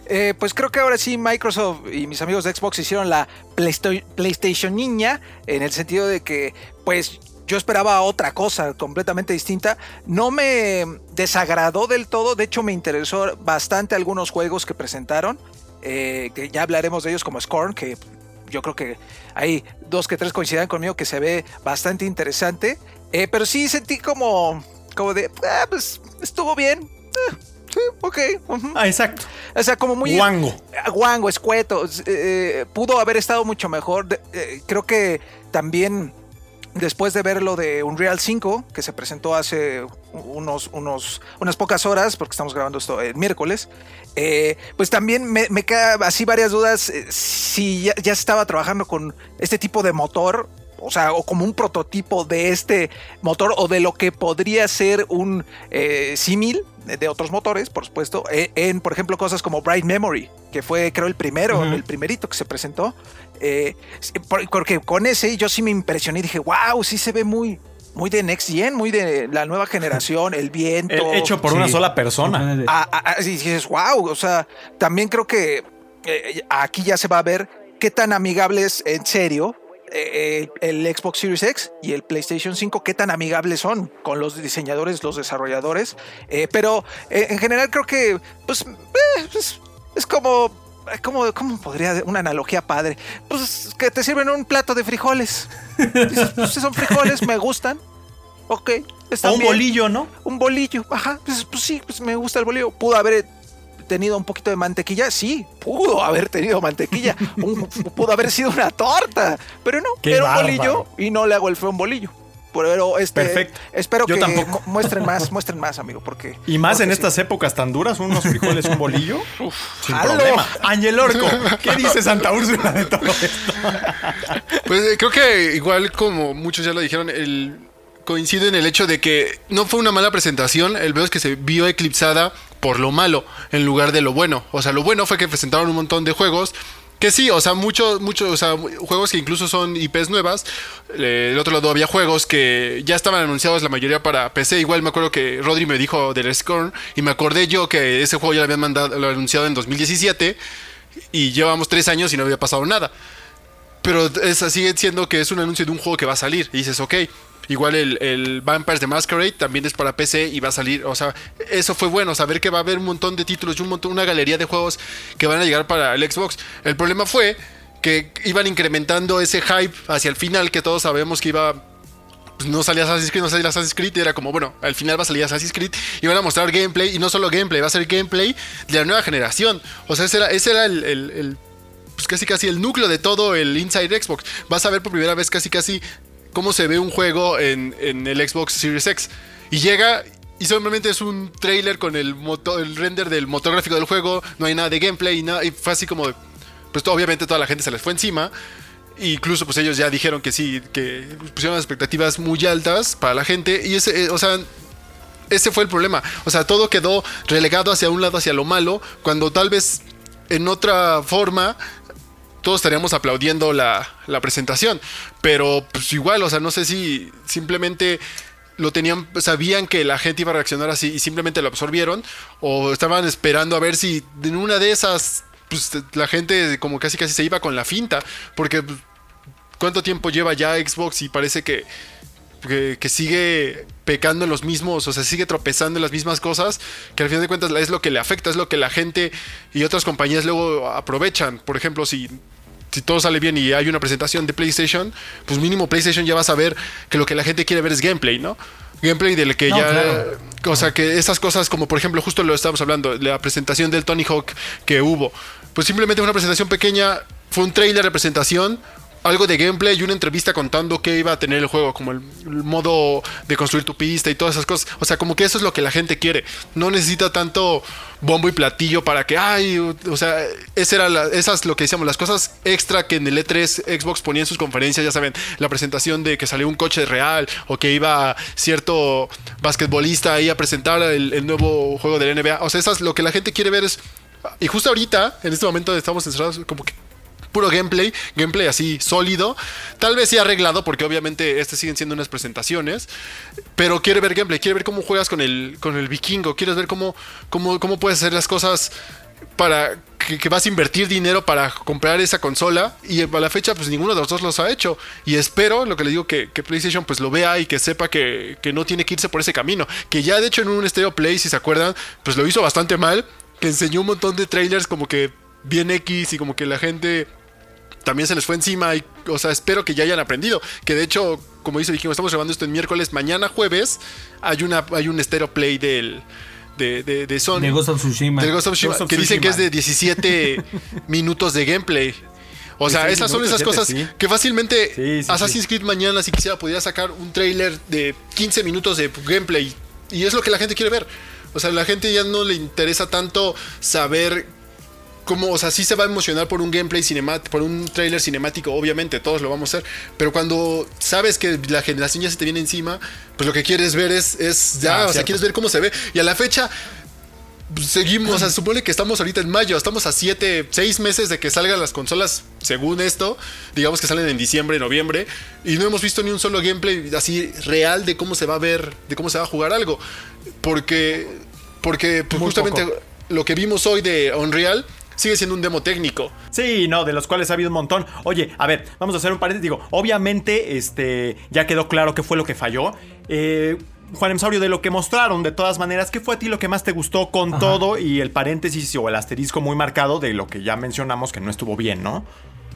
[SPEAKER 3] Eh, pues creo que ahora sí Microsoft y mis amigos de Xbox hicieron la PlayStation niña en el sentido de que pues yo esperaba otra cosa completamente distinta. No me desagradó del todo, de hecho me interesó bastante algunos juegos que presentaron, eh, que ya hablaremos de ellos como Scorn, que yo creo que hay dos que tres coincidan conmigo que se ve bastante interesante, eh, pero sí sentí como, como de, ah, pues estuvo bien ok.
[SPEAKER 1] Ah, exacto.
[SPEAKER 3] O sea, como muy.
[SPEAKER 1] Guango.
[SPEAKER 3] Guango, escueto. Eh, pudo haber estado mucho mejor. Eh, creo que también. Después de ver lo de Unreal 5, que se presentó hace unos, unos, unas pocas horas, porque estamos grabando esto el miércoles, eh, pues también me, me quedan así varias dudas si ya, ya, estaba trabajando con este tipo de motor o sea, o como un prototipo de este motor o de lo que podría ser un eh, símil de otros motores, por supuesto, e- en, por ejemplo, cosas como Bright Memory, que fue, creo, el primero, el primerito que se presentó. Eh, porque con ese yo sí me impresioné y dije, wow, sí se ve muy, muy de Next Gen, muy de la nueva generación, el viento.
[SPEAKER 1] Eh, Hecho por una sola persona.
[SPEAKER 3] Ah, ah, ah, sí, dices, wow, o sea, también creo que eh, aquí ya se va a ver qué tan amigables en serio eh, el Xbox Series X y el PlayStation 5, qué tan amigables son con los diseñadores, los desarrolladores. Eh, pero eh, en general creo que, pues, eh, pues, es como... eh, ¿Cómo, ¿Cómo podría una analogía padre? Pues que te sirven un plato de frijoles. Dices, pues son frijoles, me gustan. Ok. están
[SPEAKER 1] O un
[SPEAKER 3] bien
[SPEAKER 1] bolillo, ¿no?
[SPEAKER 3] un bolillo. Ajá, pues, pues sí, pues me gusta el bolillo. Pudo haber tenido un poquito de mantequilla, sí, pudo haber tenido mantequilla. Un- pudo haber sido una torta, pero no,
[SPEAKER 1] Qué
[SPEAKER 3] era un
[SPEAKER 1] bárbaro.
[SPEAKER 3] bolillo y no le hago el feo un bolillo. Pero este,
[SPEAKER 1] Perfecto.
[SPEAKER 3] espero
[SPEAKER 1] Yo
[SPEAKER 3] que
[SPEAKER 1] tampoco.
[SPEAKER 3] mu- muestren más, muestren más, amigo, porque
[SPEAKER 1] Y más
[SPEAKER 3] porque
[SPEAKER 1] en
[SPEAKER 3] sí.
[SPEAKER 1] estas épocas tan duras, unos frijoles, un bolillo. sin
[SPEAKER 3] jalo.
[SPEAKER 1] problema. Ángel Orco, ¿qué dice Santa Úrsula de todo esto?
[SPEAKER 5] Pues eh, creo que igual como muchos ya lo dijeron, el coincide en el hecho de que no fue una mala presentación, el veo es que se vio eclipsada por lo malo en lugar de lo bueno. O sea, lo bueno fue que presentaron un montón de juegos que sí, o sea, muchos, muchos, o sea, juegos que incluso son IPs nuevas. Eh, Del otro lado había juegos que ya estaban anunciados la mayoría para PC. Igual me acuerdo que Rodri me dijo del Scorn y me acordé yo que ese juego ya lo habían mandado, lo anunciado en 2017 y llevamos tres años y no había pasado nada. Pero es, sigue siendo que es un anuncio de un juego que va a salir. Y dices, ok. Igual el, el Vampires de Masquerade también es para PC y va a salir. O sea, eso fue bueno. Saber que va a haber un montón de títulos y un montón, una galería de juegos que van a llegar para el Xbox. El problema fue que iban incrementando ese hype hacia el final que todos sabemos que iba pues no salía Assassin's Creed, no salía Assassin's Creed, y era como, bueno, al final va a salir Assassin's Creed y van a mostrar gameplay, y no solo gameplay, va a ser gameplay de la nueva generación. O sea, ese era, ese era el, el- pues casi casi el núcleo de todo el Inside Xbox. Vas a ver por primera vez casi casi cómo se ve un juego en, en el Xbox Series X. Y llega y simplemente es un trailer con el, motor, el render del motor gráfico del juego, no hay nada de gameplay, y, nada, y fue así como, pues obviamente toda la gente se les fue encima. Incluso pues ellos ya dijeron que sí, que pusieron expectativas muy altas para la gente. Y ese, eh, o sea, ese fue el problema. O sea, todo quedó relegado hacia un lado, hacia lo malo, cuando tal vez en otra forma todos estaríamos aplaudiendo la, la presentación. Pero pues igual, o sea, no sé si simplemente lo tenían, sabían que la gente iba a reaccionar así y simplemente lo absorbieron, o estaban esperando a ver si en una de esas, pues la gente como casi casi se iba con la finta, porque pues, ¿cuánto tiempo lleva ya Xbox y parece que que, que sigue pecando en los mismos, o sea, sigue tropezando en las mismas cosas, que al final de cuentas es lo que le afecta, es lo que la gente y otras compañías luego aprovechan. Por ejemplo, si, si todo sale bien y hay una presentación de PlayStation, pues mínimo PlayStation ya va a saber que lo que la gente quiere ver es gameplay, ¿no? Gameplay del que
[SPEAKER 2] No,
[SPEAKER 5] ya...
[SPEAKER 2] claro.
[SPEAKER 5] O sea, que esas cosas como por ejemplo, justo lo estábamos hablando, la presentación del Tony Hawk que hubo, pues simplemente fue una presentación pequeña, fue un trailer de presentación, algo de gameplay y una entrevista contando qué iba a tener el juego, como el, modo de construir tu pista y todas esas cosas. O sea, como que eso es lo que la gente quiere. No necesita tanto bombo y platillo para que, ay, o sea, esa era la- esas lo que decíamos, las cosas extra que en el E3 Xbox ponía en sus conferencias, ya saben, la presentación de que salió un coche real o que iba cierto basquetbolista ahí a presentar el, nuevo juego de la NBA. O sea, esas lo que la gente quiere ver es... Y justo ahorita, en este momento estamos encerrados como que puro gameplay, gameplay así sólido, tal vez sí arreglado porque obviamente este siguen siendo unas presentaciones, pero quiere ver gameplay, quiere ver cómo juegas con el con el vikingo, quieres ver cómo cómo cómo puedes hacer las cosas para que, vas a invertir dinero para comprar esa consola y a la fecha pues ninguno de los dos los ha hecho. Y espero lo que le digo que, que PlayStation pues lo vea y que sepa que, que no tiene que irse por ese camino. Que ya de hecho en un Stereo Play si se acuerdan pues lo hizo bastante mal que enseñó un montón de trailers como que bien X y como que la gente también se les fue encima y, o sea, espero que ya hayan aprendido. Que de hecho, como dice dijimos, estamos grabando esto en miércoles, mañana jueves hay una hay un stereo play del de, de, de Sony.
[SPEAKER 2] De Ghost of Tsushima.
[SPEAKER 5] Ghost of Tsushima,
[SPEAKER 1] Ghost of
[SPEAKER 5] que dicen que es de 17 minutos de gameplay. O sea,
[SPEAKER 1] 16
[SPEAKER 5] esas son esas cosas
[SPEAKER 1] sí.
[SPEAKER 5] que fácilmente
[SPEAKER 1] sí,
[SPEAKER 5] Assassin's Creed mañana, si quisiera, podría sacar un trailer de 15 minutos de gameplay. Y es lo que la gente quiere ver. O sea, a la gente ya no le interesa tanto saber como, o sea, sí se va a emocionar por un gameplay cinemático, por un trailer cinemático, obviamente, todos lo vamos a hacer. Pero cuando sabes que la generación ya se te viene encima, pues lo que quieres ver es, es ya,
[SPEAKER 1] Ah,
[SPEAKER 5] o sea, quieres ver cómo se ve. Y a la fecha, seguimos, o sea, se supone que estamos ahorita en mayo, estamos a 7, 6 meses de que salgan las consolas, según esto, digamos que salen en diciembre, noviembre, y no hemos visto ni un solo gameplay así real de cómo se va a ver, de cómo se va a jugar algo. Porque, porque pues, justamente
[SPEAKER 1] poco.
[SPEAKER 5] lo que vimos hoy de Unreal sigue siendo un demo técnico.
[SPEAKER 1] Sí, no, de los cuales ha habido un montón. Oye, a ver, vamos a hacer un paréntesis. Digo, obviamente, este, ya quedó claro qué fue lo que falló. Eh, Juan Emsaurio, de lo que mostraron, de todas maneras, ¿qué fue a ti lo que más te gustó con todo y el paréntesis o el asterisco muy marcado de lo que ya mencionamos que no estuvo bien, ¿no?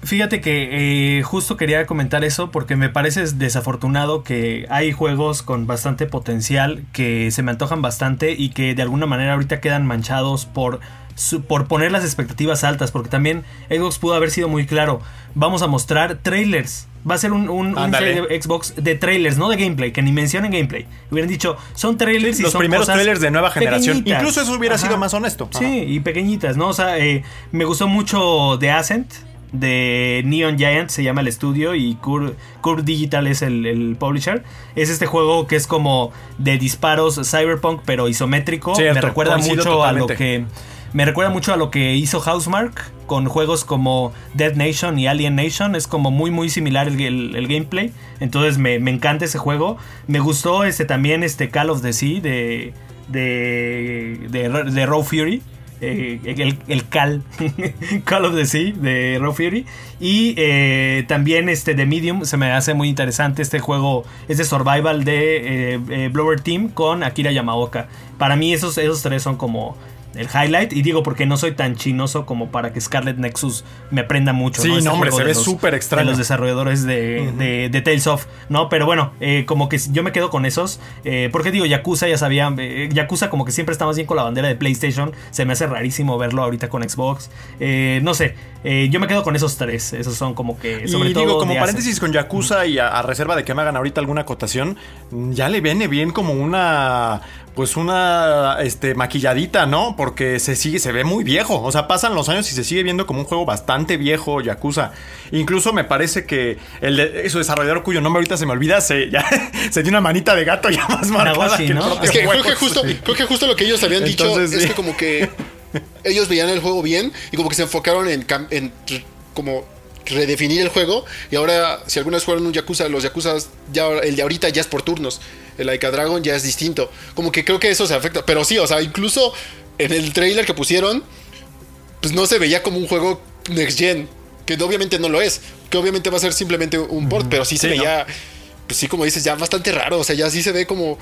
[SPEAKER 2] Fíjate que eh, justo quería comentar eso porque me parece desafortunado que hay juegos con bastante potencial que se me antojan bastante y que de alguna manera ahorita quedan manchados por, su- por poner las expectativas altas. Porque también Xbox pudo haber sido muy claro. Vamos a mostrar trailers. Va a ser un, un, de Xbox de trailers, no de gameplay, que ni mencionen gameplay. Hubieran dicho, son trailers y
[SPEAKER 1] Los
[SPEAKER 2] son
[SPEAKER 1] primeros
[SPEAKER 2] cosas
[SPEAKER 1] trailers de nueva generación.
[SPEAKER 2] pequeñitas.
[SPEAKER 1] Incluso eso hubiera
[SPEAKER 2] Ajá.
[SPEAKER 1] sido más honesto.
[SPEAKER 2] Sí,
[SPEAKER 1] Ajá.
[SPEAKER 2] y pequeñitas, ¿no? O sea, eh, me gustó mucho The Ascent de Neon Giant, se llama el estudio, y Curve, Curve Digital es el, el publisher. Es este juego que es como de disparos cyberpunk, pero isométrico.
[SPEAKER 1] Cierto,
[SPEAKER 2] me recuerda mucho a lo
[SPEAKER 1] totalmente.
[SPEAKER 2] que. Me recuerda mucho a lo que hizo Housemark con juegos como Dead Nation y Alien Nation. Es como muy, muy similar el, el- gameplay. Entonces me, me encanta ese juego. Me gustó este también este Call of the Sea de, de, de, de Raw Fury. eh, el, el Cal Call of the Sea de Raw Fury y eh, también este de Medium se me hace muy interesante este juego es de survival de eh, Blower Team con Akira Yamaoka para mí esos, esos tres son como el highlight y digo porque no soy tan chinoso como para que Scarlet Nexus me prenda mucho
[SPEAKER 1] Sí,
[SPEAKER 2] Este
[SPEAKER 1] no, hombre, se ve súper extraño.
[SPEAKER 2] de los desarrolladores de, de, de Tales of, ¿no? Pero bueno, eh, como que yo me quedo con esos. eh, porque digo, Yakuza ya sabía, eh, Yakuza como que siempre está más bien con la bandera de PlayStation. Se me hace rarísimo verlo ahorita con Xbox. Eh, no sé, yo me quedo con esos tres. Esos son como que, sobre
[SPEAKER 1] y
[SPEAKER 2] todo.
[SPEAKER 1] digo, como paréntesis con Yakuza y a, a reserva de que me hagan ahorita alguna acotación, ya le viene bien como una, pues una, este, maquilladita, ¿no? Porque se sigue, se ve muy viejo. O sea, pasan los años y se sigue viendo como un juego bastante viejo, Yakuza. Incluso me parece que el de, su desarrollador cuyo nombre ahorita se me olvida, se, ya, se dio una manita de gato ya más marcada
[SPEAKER 2] Nagoshi,
[SPEAKER 1] que
[SPEAKER 2] ¿no?
[SPEAKER 5] Es que creo que justo,
[SPEAKER 1] Sí.
[SPEAKER 5] creo que justo lo que ellos habían dicho
[SPEAKER 1] Entonces,
[SPEAKER 5] es
[SPEAKER 1] sí.
[SPEAKER 5] que como que ellos veían el juego bien y como que se enfocaron en, en como redefinir el juego y ahora si alguna vez jugaron un Yakuza, los Yakuza ya el de ahorita ya es por turnos, el Aika Dragon ya es distinto, como que creo que eso se afecta, pero sí, o sea, incluso en el trailer que pusieron pues no se veía como un juego next gen, que obviamente no lo es, que obviamente va a ser simplemente un port, pero sí se
[SPEAKER 1] Sí, ¿no?
[SPEAKER 5] veía pues sí como dices, ya bastante raro, o sea, ya sí se ve como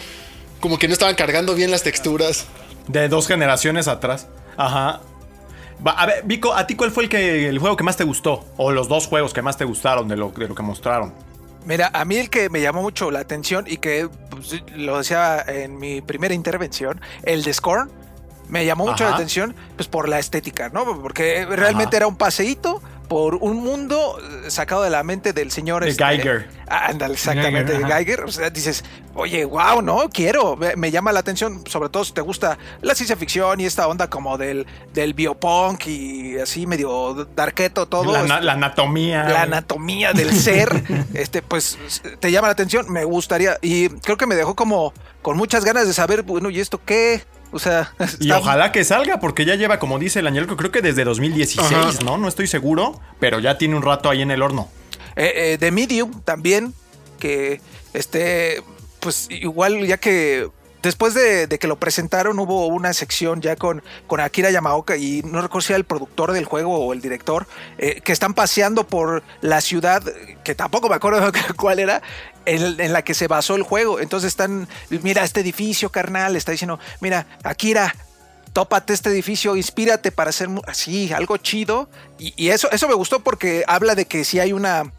[SPEAKER 5] como que no estaban cargando bien las texturas.
[SPEAKER 1] De dos generaciones atrás. Ajá. A ver, Vico, ¿a ti cuál fue el, que, el juego que más te gustó? O los dos juegos que más te gustaron de lo, de lo que mostraron.
[SPEAKER 3] Mira, a mí el que me llamó mucho la atención y que pues, lo decía en mi primera intervención, el de Scorn, me llamó mucho
[SPEAKER 1] Ajá.
[SPEAKER 3] la atención pues por la estética, ¿no? Porque realmente
[SPEAKER 1] Ajá.
[SPEAKER 3] era un paseíto por un mundo eh, sacado de la mente del señor
[SPEAKER 1] De
[SPEAKER 3] este,
[SPEAKER 1] Geiger.
[SPEAKER 3] Ándale, exactamente,
[SPEAKER 2] Geiger.
[SPEAKER 3] Geiger. O sea, dices, oye, wow, no, quiero. Me, me llama la atención, sobre todo si te gusta la ciencia ficción y esta onda como del, del biopunk y así medio darketo todo.
[SPEAKER 1] la,
[SPEAKER 3] este,
[SPEAKER 1] la anatomía.
[SPEAKER 3] la anatomía del ser, este, pues te llama la atención, me gustaría, y creo que me dejó como con muchas ganas de saber, bueno, ¿y esto qué? O sea,
[SPEAKER 1] Y ojalá que salga, porque ya lleva, como dice el Añelco, creo que desde 2016,
[SPEAKER 5] Ajá.
[SPEAKER 1] ¿no? No estoy seguro, pero ya tiene un rato ahí en el horno.
[SPEAKER 3] Eh, eh, de Medium también, que este, pues igual ya que después de, que lo presentaron hubo una sección ya con, con Akira Yamaoka y no recuerdo si era el productor del juego o el director, eh, que están paseando por la ciudad, que tampoco me acuerdo cuál era, en, la que se basó el juego. Entonces están, mira este edificio carnal, está diciendo, mira, Akira, tópate este edificio, inspírate para hacer así, algo chido. Y, y eso, eso me gustó porque habla de que si hay una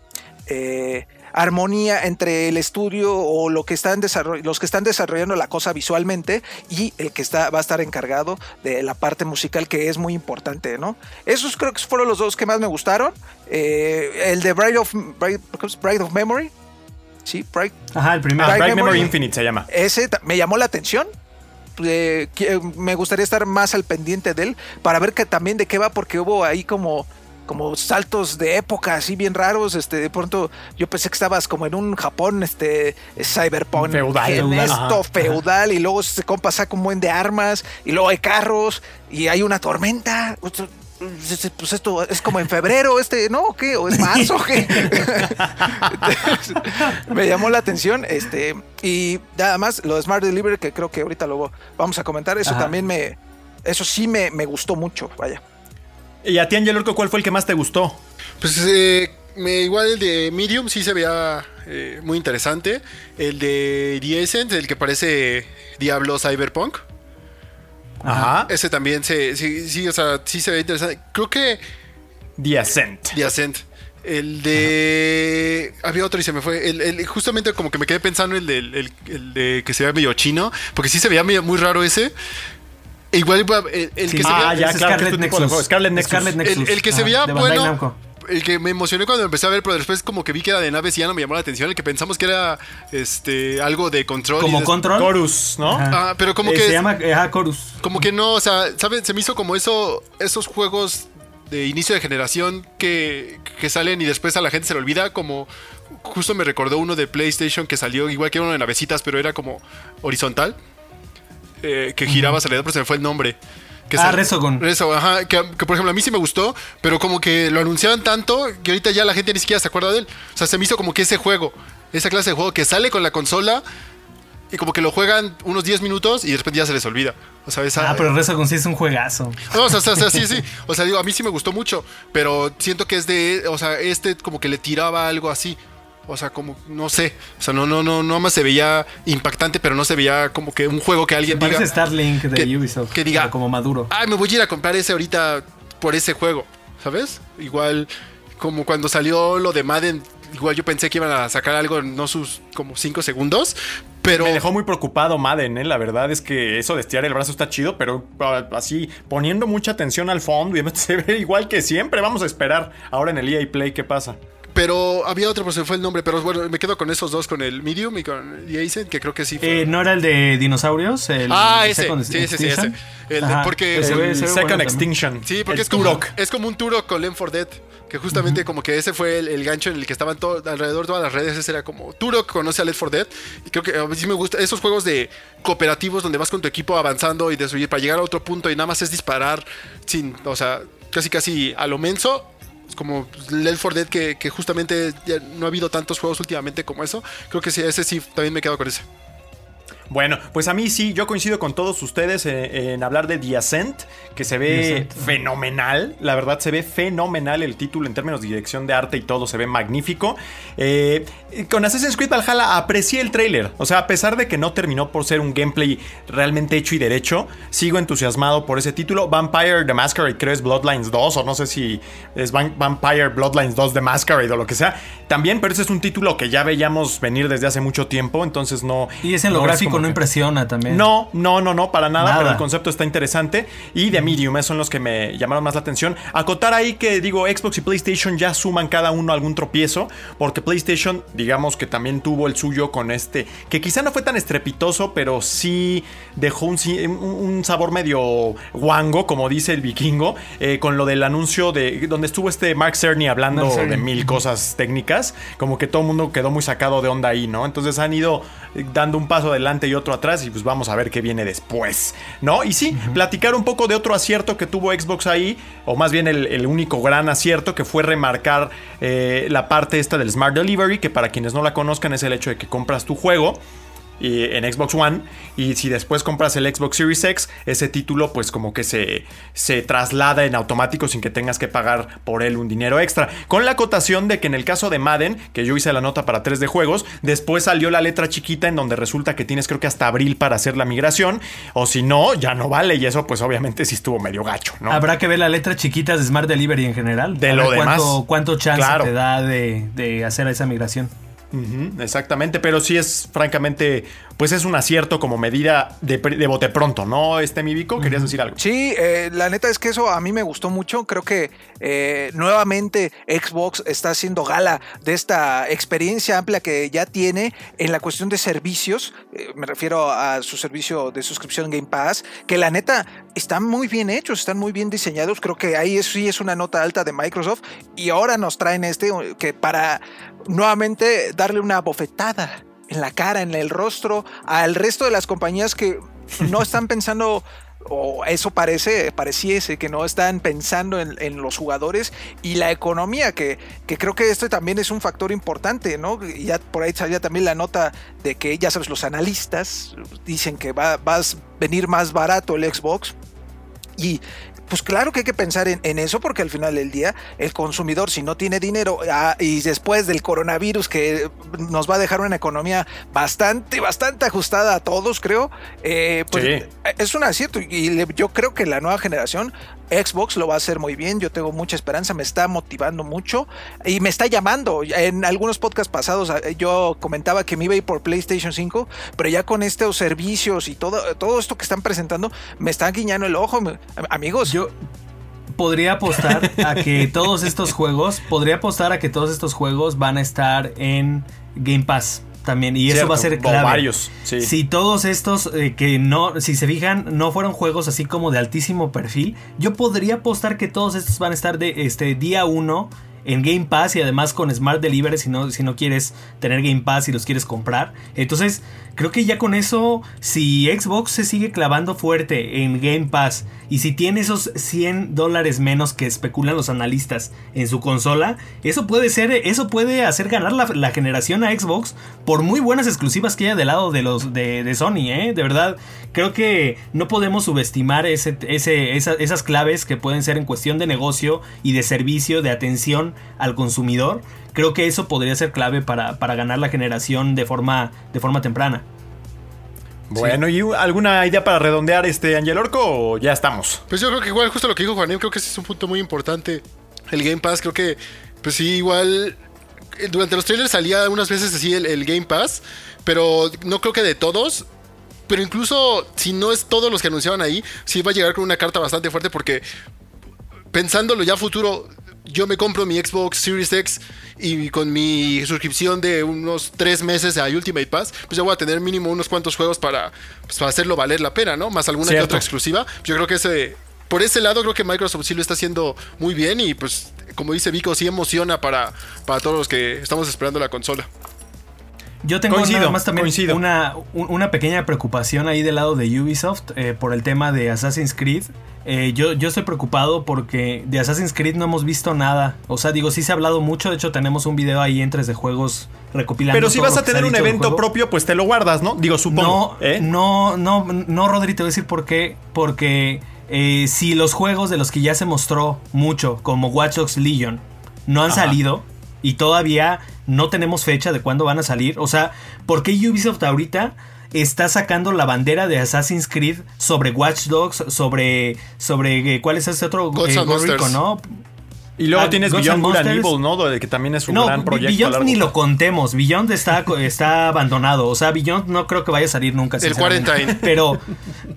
[SPEAKER 3] eh, armonía entre el estudio o lo que están los que están desarrollando la cosa visualmente y el que está, va a estar encargado de la parte musical que es muy importante, ¿no? Esos creo que fueron los dos que más me gustaron. Eh, el de Bride of, Bride, Bride of Memory. Sí, Bride,
[SPEAKER 2] Ajá, el primero.
[SPEAKER 1] Ah,
[SPEAKER 3] Bright
[SPEAKER 1] Bright Memory
[SPEAKER 3] Memory.
[SPEAKER 1] Infinite se llama.
[SPEAKER 3] ese me llamó la atención. eh, me gustaría estar más al pendiente de él para ver que también de qué va, porque hubo ahí como como saltos de época así bien raros, este de pronto yo pensé que estabas como en un Japón este cyberpunk
[SPEAKER 1] Feudal.
[SPEAKER 3] en esto feudal y luego se compa saca un buen de armas y luego hay carros y hay una tormenta. Pues esto es como en febrero, este, ¿no? ¿Qué? ¿O es marzo? ¿Qué? Entonces, me llamó la atención, este, y nada más lo de Smart Delivery, que creo que ahorita luego vamos a comentar, eso
[SPEAKER 2] Ajá.
[SPEAKER 3] también me, eso sí me, me gustó mucho, vaya.
[SPEAKER 1] Y a ti, Angelo, ¿cuál fue el que más te gustó?
[SPEAKER 5] Pues eh, me, igual el de Medium sí se veía eh, muy interesante. El de The Essence, el que parece Diablo Cyberpunk.
[SPEAKER 1] Ajá.
[SPEAKER 5] Ese también se, sí, sí, o sea, sí se ve interesante. Creo que
[SPEAKER 1] The Ascent.
[SPEAKER 5] The Ascent. El de. Había otro y se me fue. El, el- justamente como que me quedé pensando el de, el, el de que se veía medio chino. Porque sí se veía medio- muy raro ese. Igual el, el
[SPEAKER 2] Sí.
[SPEAKER 5] que se
[SPEAKER 1] Ah,
[SPEAKER 5] veía.
[SPEAKER 1] ya, que es
[SPEAKER 2] Scarlet Nexus.
[SPEAKER 1] Scarlet Nexus.
[SPEAKER 2] Scarlet Nexus.
[SPEAKER 5] El, el que se veía bueno.
[SPEAKER 2] Namco.
[SPEAKER 5] El que me emocioné cuando empecé a ver, pero después como que vi que era de naves y ya no me llamó la atención. El que pensamos que era este algo de control.
[SPEAKER 2] Como control.
[SPEAKER 1] Chorus, ¿no?
[SPEAKER 2] Ajá.
[SPEAKER 5] Ah, pero como
[SPEAKER 2] Eh,
[SPEAKER 5] que.
[SPEAKER 2] Se llama ajá, Chorus.
[SPEAKER 5] Como que no, o sea, ¿saben? Se me hizo como eso, esos juegos de inicio de generación que, que salen y después a la gente se le olvida, como justo me recordó uno de PlayStation que salió, igual que era uno de navecitas, pero era como horizontal, eh, que giraba alrededor, pero se me fue el nombre. Que
[SPEAKER 2] Ah, Resogun.
[SPEAKER 5] Resogun, ajá, que, que, por ejemplo a mí sí me gustó, pero como que lo anunciaban tanto que ahorita ya la gente ni siquiera se acuerda de él. O sea, se me hizo como que ese juego, esa clase de juego que sale con la consola y como que lo juegan unos 10 minutos y después ya se les olvida. O sea, esa,
[SPEAKER 2] Ah, pero Resogun sí es un juegazo.
[SPEAKER 5] no, o sea, o sea, o sea, sí, sí. O sea, digo, a mí sí me gustó mucho, pero siento que es de, o sea, este como que le tiraba algo así. O sea, como, no sé. O sea, no, no, no, no más se veía impactante, pero no se veía como que un juego que alguien diga.
[SPEAKER 2] Starlink de
[SPEAKER 5] que-
[SPEAKER 2] Ubisoft.
[SPEAKER 5] que diga-
[SPEAKER 2] como maduro.
[SPEAKER 5] Ay, me voy a ir a comprar ese ahorita por ese juego. ¿Sabes? Igual, como cuando salió lo de Madden, igual yo pensé que iban a sacar algo en no sus como 5 segundos. Pero.
[SPEAKER 1] Me dejó muy preocupado Madden, ¿eh? La verdad es que eso de estirar el brazo está chido, pero ah, así poniendo mucha atención al fondo y se ve igual que siempre. Vamos a esperar ahora en el EA Play qué pasa.
[SPEAKER 5] Pero había otro, pues se fue el nombre. Pero bueno, me quedo con esos dos, con el Medium y con Ascent, que creo que sí fue.
[SPEAKER 2] Eh, ¿No era el de dinosaurios? El
[SPEAKER 5] Ah, ese.
[SPEAKER 2] Second
[SPEAKER 5] Sí, sí, sí, ese. El de-
[SPEAKER 2] Ajá,
[SPEAKER 5] porque-
[SPEAKER 2] ve-
[SPEAKER 1] el Second
[SPEAKER 2] bueno también.
[SPEAKER 1] Extinction.
[SPEAKER 5] Sí, porque
[SPEAKER 1] el
[SPEAKER 5] es como,
[SPEAKER 1] Turok.
[SPEAKER 5] es como un Turok con Left 4 Dead. Que justamente como que ese fue el, el gancho en el que estaban todo, alrededor de todas las redes. Ese era como Turok conoce a Left 4 Dead. Y creo que a mí sí me gusta esos juegos de cooperativos donde vas con tu equipo avanzando y destruir para llegar a otro punto y nada más es disparar sin, o sea, casi casi a lo menso. Como Left 4 Dead que, que justamente ya no ha habido tantos juegos últimamente como eso. Creo que sí, ese sí, también me quedo con ese.
[SPEAKER 1] Bueno, pues a mí sí, yo coincido con todos ustedes en, en hablar de The Ascent, que se ve fenomenal. La verdad, se ve fenomenal el título en términos de dirección de arte y todo, se ve magnífico. Eh, con Assassin's Creed Valhalla aprecié el tráiler. O sea, a pesar de que no terminó por ser un gameplay realmente hecho y derecho, sigo entusiasmado por ese título. Vampire The Masquerade, creo es Bloodlines 2, o no sé si es Vampire Bloodlines 2 The Masquerade o lo que sea. También, pero ese es un título que ya veíamos venir desde hace mucho tiempo, entonces no.
[SPEAKER 2] Y ese en lo
[SPEAKER 1] no es
[SPEAKER 2] gráfico no impresiona también.
[SPEAKER 1] no, no, no, no, para nada,
[SPEAKER 2] Nada.
[SPEAKER 1] pero el concepto está interesante. Y de Medium, son los que me llamaron más la atención. Acotar ahí que digo, Xbox y PlayStation ya suman cada uno algún tropiezo, porque PlayStation, digamos que también tuvo el suyo con este, que quizá no fue tan estrepitoso, pero sí dejó un, sabor medio guango, como dice el vikingo, eh, con lo del anuncio de donde estuvo este Mark Cerny hablando
[SPEAKER 2] Mark Cerny.
[SPEAKER 1] de mil cosas técnicas, como que todo el mundo quedó muy sacado de onda ahí, ¿no? Entonces han ido dando un paso adelante y otro atrás y pues vamos a ver qué viene después, ¿no? Y sí, platicar un poco de otro acierto que tuvo Xbox ahí, o más bien el, el único gran acierto que fue remarcar eh, la parte esta del Smart Delivery, que para quienes no la conozcan es el hecho de que compras tu juego y en Xbox One y si después compras el Xbox Series X, ese título pues como que se, se traslada en automático sin que tengas que pagar por él un dinero extra. Con la acotación de que en el caso de Madden, que yo hice la nota para 3 de juegos, después salió la letra chiquita en donde resulta que tienes creo que hasta abril para hacer la migración o si no, ya no vale y eso pues obviamente sí estuvo medio gacho, ¿no?
[SPEAKER 2] Habrá que ver las letras chiquitas de Smart Delivery en general.
[SPEAKER 1] De lo
[SPEAKER 2] cuánto,
[SPEAKER 1] demás.
[SPEAKER 2] cuánto chance
[SPEAKER 1] Claro.
[SPEAKER 2] te da de, de hacer esa migración.
[SPEAKER 1] Exactamente, pero sí es francamente pues es un acierto como medida de, de bote pronto, ¿no? Este mi Vico, querías decir algo.
[SPEAKER 3] Sí, eh, la neta es que eso a mí me gustó mucho. Creo que eh, nuevamente Xbox está haciendo gala de esta experiencia amplia que ya tiene en la cuestión de servicios. Eh, me refiero a su servicio de suscripción Game Pass, que la neta están muy bien hechos, están muy bien diseñados. Creo que ahí sí es una nota alta de Microsoft. Y ahora nos traen este que para nuevamente darle una bofetada en la cara, en el rostro, al resto de las compañías que no están pensando o eso parece, pareciese que no están pensando en, los jugadores y la economía, que, que, creo que este también es un factor importante, ¿no? Y ya por ahí salía también la nota de que, ya sabes, los analistas dicen que va, va a venir más barato el Xbox. Y pues claro que hay que pensar en, eso porque al final del día el consumidor si no tiene dinero ah, y después del coronavirus que nos va a dejar una economía bastante, bastante ajustada a todos creo, eh, pues es un acierto y yo creo que la nueva generación Xbox lo va a hacer muy bien, yo tengo mucha esperanza, me está motivando mucho y me está llamando. En algunos podcasts pasados eh, yo comentaba que me iba a ir por PlayStation 5, pero ya con estos servicios y todo, todo esto que están presentando, me están guiñando el ojo. Amigos,
[SPEAKER 2] yo podría apostar a que todos estos juegos, podría apostar a que todos estos juegos van a estar en Game Pass también y eso va a ser clave.
[SPEAKER 1] varios,
[SPEAKER 2] Si todos estos eh, que no, si se fijan, no fueron juegos así como de altísimo perfil, yo podría apostar que todos estos van a estar de este día 1 en Game Pass y además con Smart Delivery si no, si no quieres tener Game Pass y los quieres comprar. Entonces, creo que ya con eso, si Xbox se sigue clavando fuerte en Game Pass y si tiene esos 100 dólares menos que especulan los analistas en su consola, eso puede ser, eso puede hacer ganar la, generación a Xbox por muy buenas exclusivas que haya del lado de los de, Sony, ¿eh? De verdad, creo que no podemos subestimar ese, ese, esas claves que pueden ser en cuestión de negocio y de servicio, de atención al consumidor. Creo que eso podría ser clave para, para ganar la generación de forma, de forma temprana.
[SPEAKER 1] Bueno, ¿y alguna idea para redondear este Angel Orco o ya estamos?
[SPEAKER 5] Pues yo creo que igual, justo lo que dijo Juanem, creo que ese es un punto muy importante. El Game Pass, creo que, pues sí, igual. Eh, durante los trailers salía unas veces así el, Game Pass, pero no creo que de todos. Pero incluso si no es todos los que anunciaban ahí, sí va a llegar con una carta bastante fuerte porque pensándolo ya futuro, yo me compro mi Xbox Series X y con mi suscripción de unos tres meses a Ultimate Pass, pues ya voy a tener mínimo unos cuantos juegos para, pues, hacerlo valer la pena, ¿no? Más alguna que otra exclusiva. Yo creo que ese, por ese lado creo que Microsoft sí lo está haciendo muy bien y pues como dice Vico, sí emociona para, para todos los que estamos esperando la consola.
[SPEAKER 2] Yo tengo nada más también una, una, pequeña preocupación ahí del lado de Ubisoft eh, por el tema de Assassin's Creed. Eh, yo, yo estoy preocupado porque de Assassin's Creed no hemos visto nada. O sea, digo, sí se ha hablado mucho. De hecho, tenemos un video ahí entre de juegos recopilando.
[SPEAKER 1] Pero si vas a tener un evento propio, pues te lo guardas, ¿no? Digo, supongo.
[SPEAKER 2] No,
[SPEAKER 1] ¿eh?
[SPEAKER 2] no, no, no, Rodri, te voy a decir por qué. Porque si los juegos de los que ya se mostró mucho, como Watch Dogs Legion, no han salido y todavía no tenemos fecha de cuándo van a salir. O sea, ¿por qué Ubisoft ahorita está sacando la bandera de Assassin's Creed sobre Watch Dogs, sobre, sobre eh, ¿cuál es ese otro?
[SPEAKER 5] eh,
[SPEAKER 2] ¿no?
[SPEAKER 1] Y luego ah, tienes Beyond Good and Evil, ¿no? Que también es un gran proyecto.
[SPEAKER 2] Beyond ni lo contemos. Beyond está, está abandonado. O sea, Beyond no creo que vaya a salir nunca.
[SPEAKER 5] El Quarantine.
[SPEAKER 2] Pero,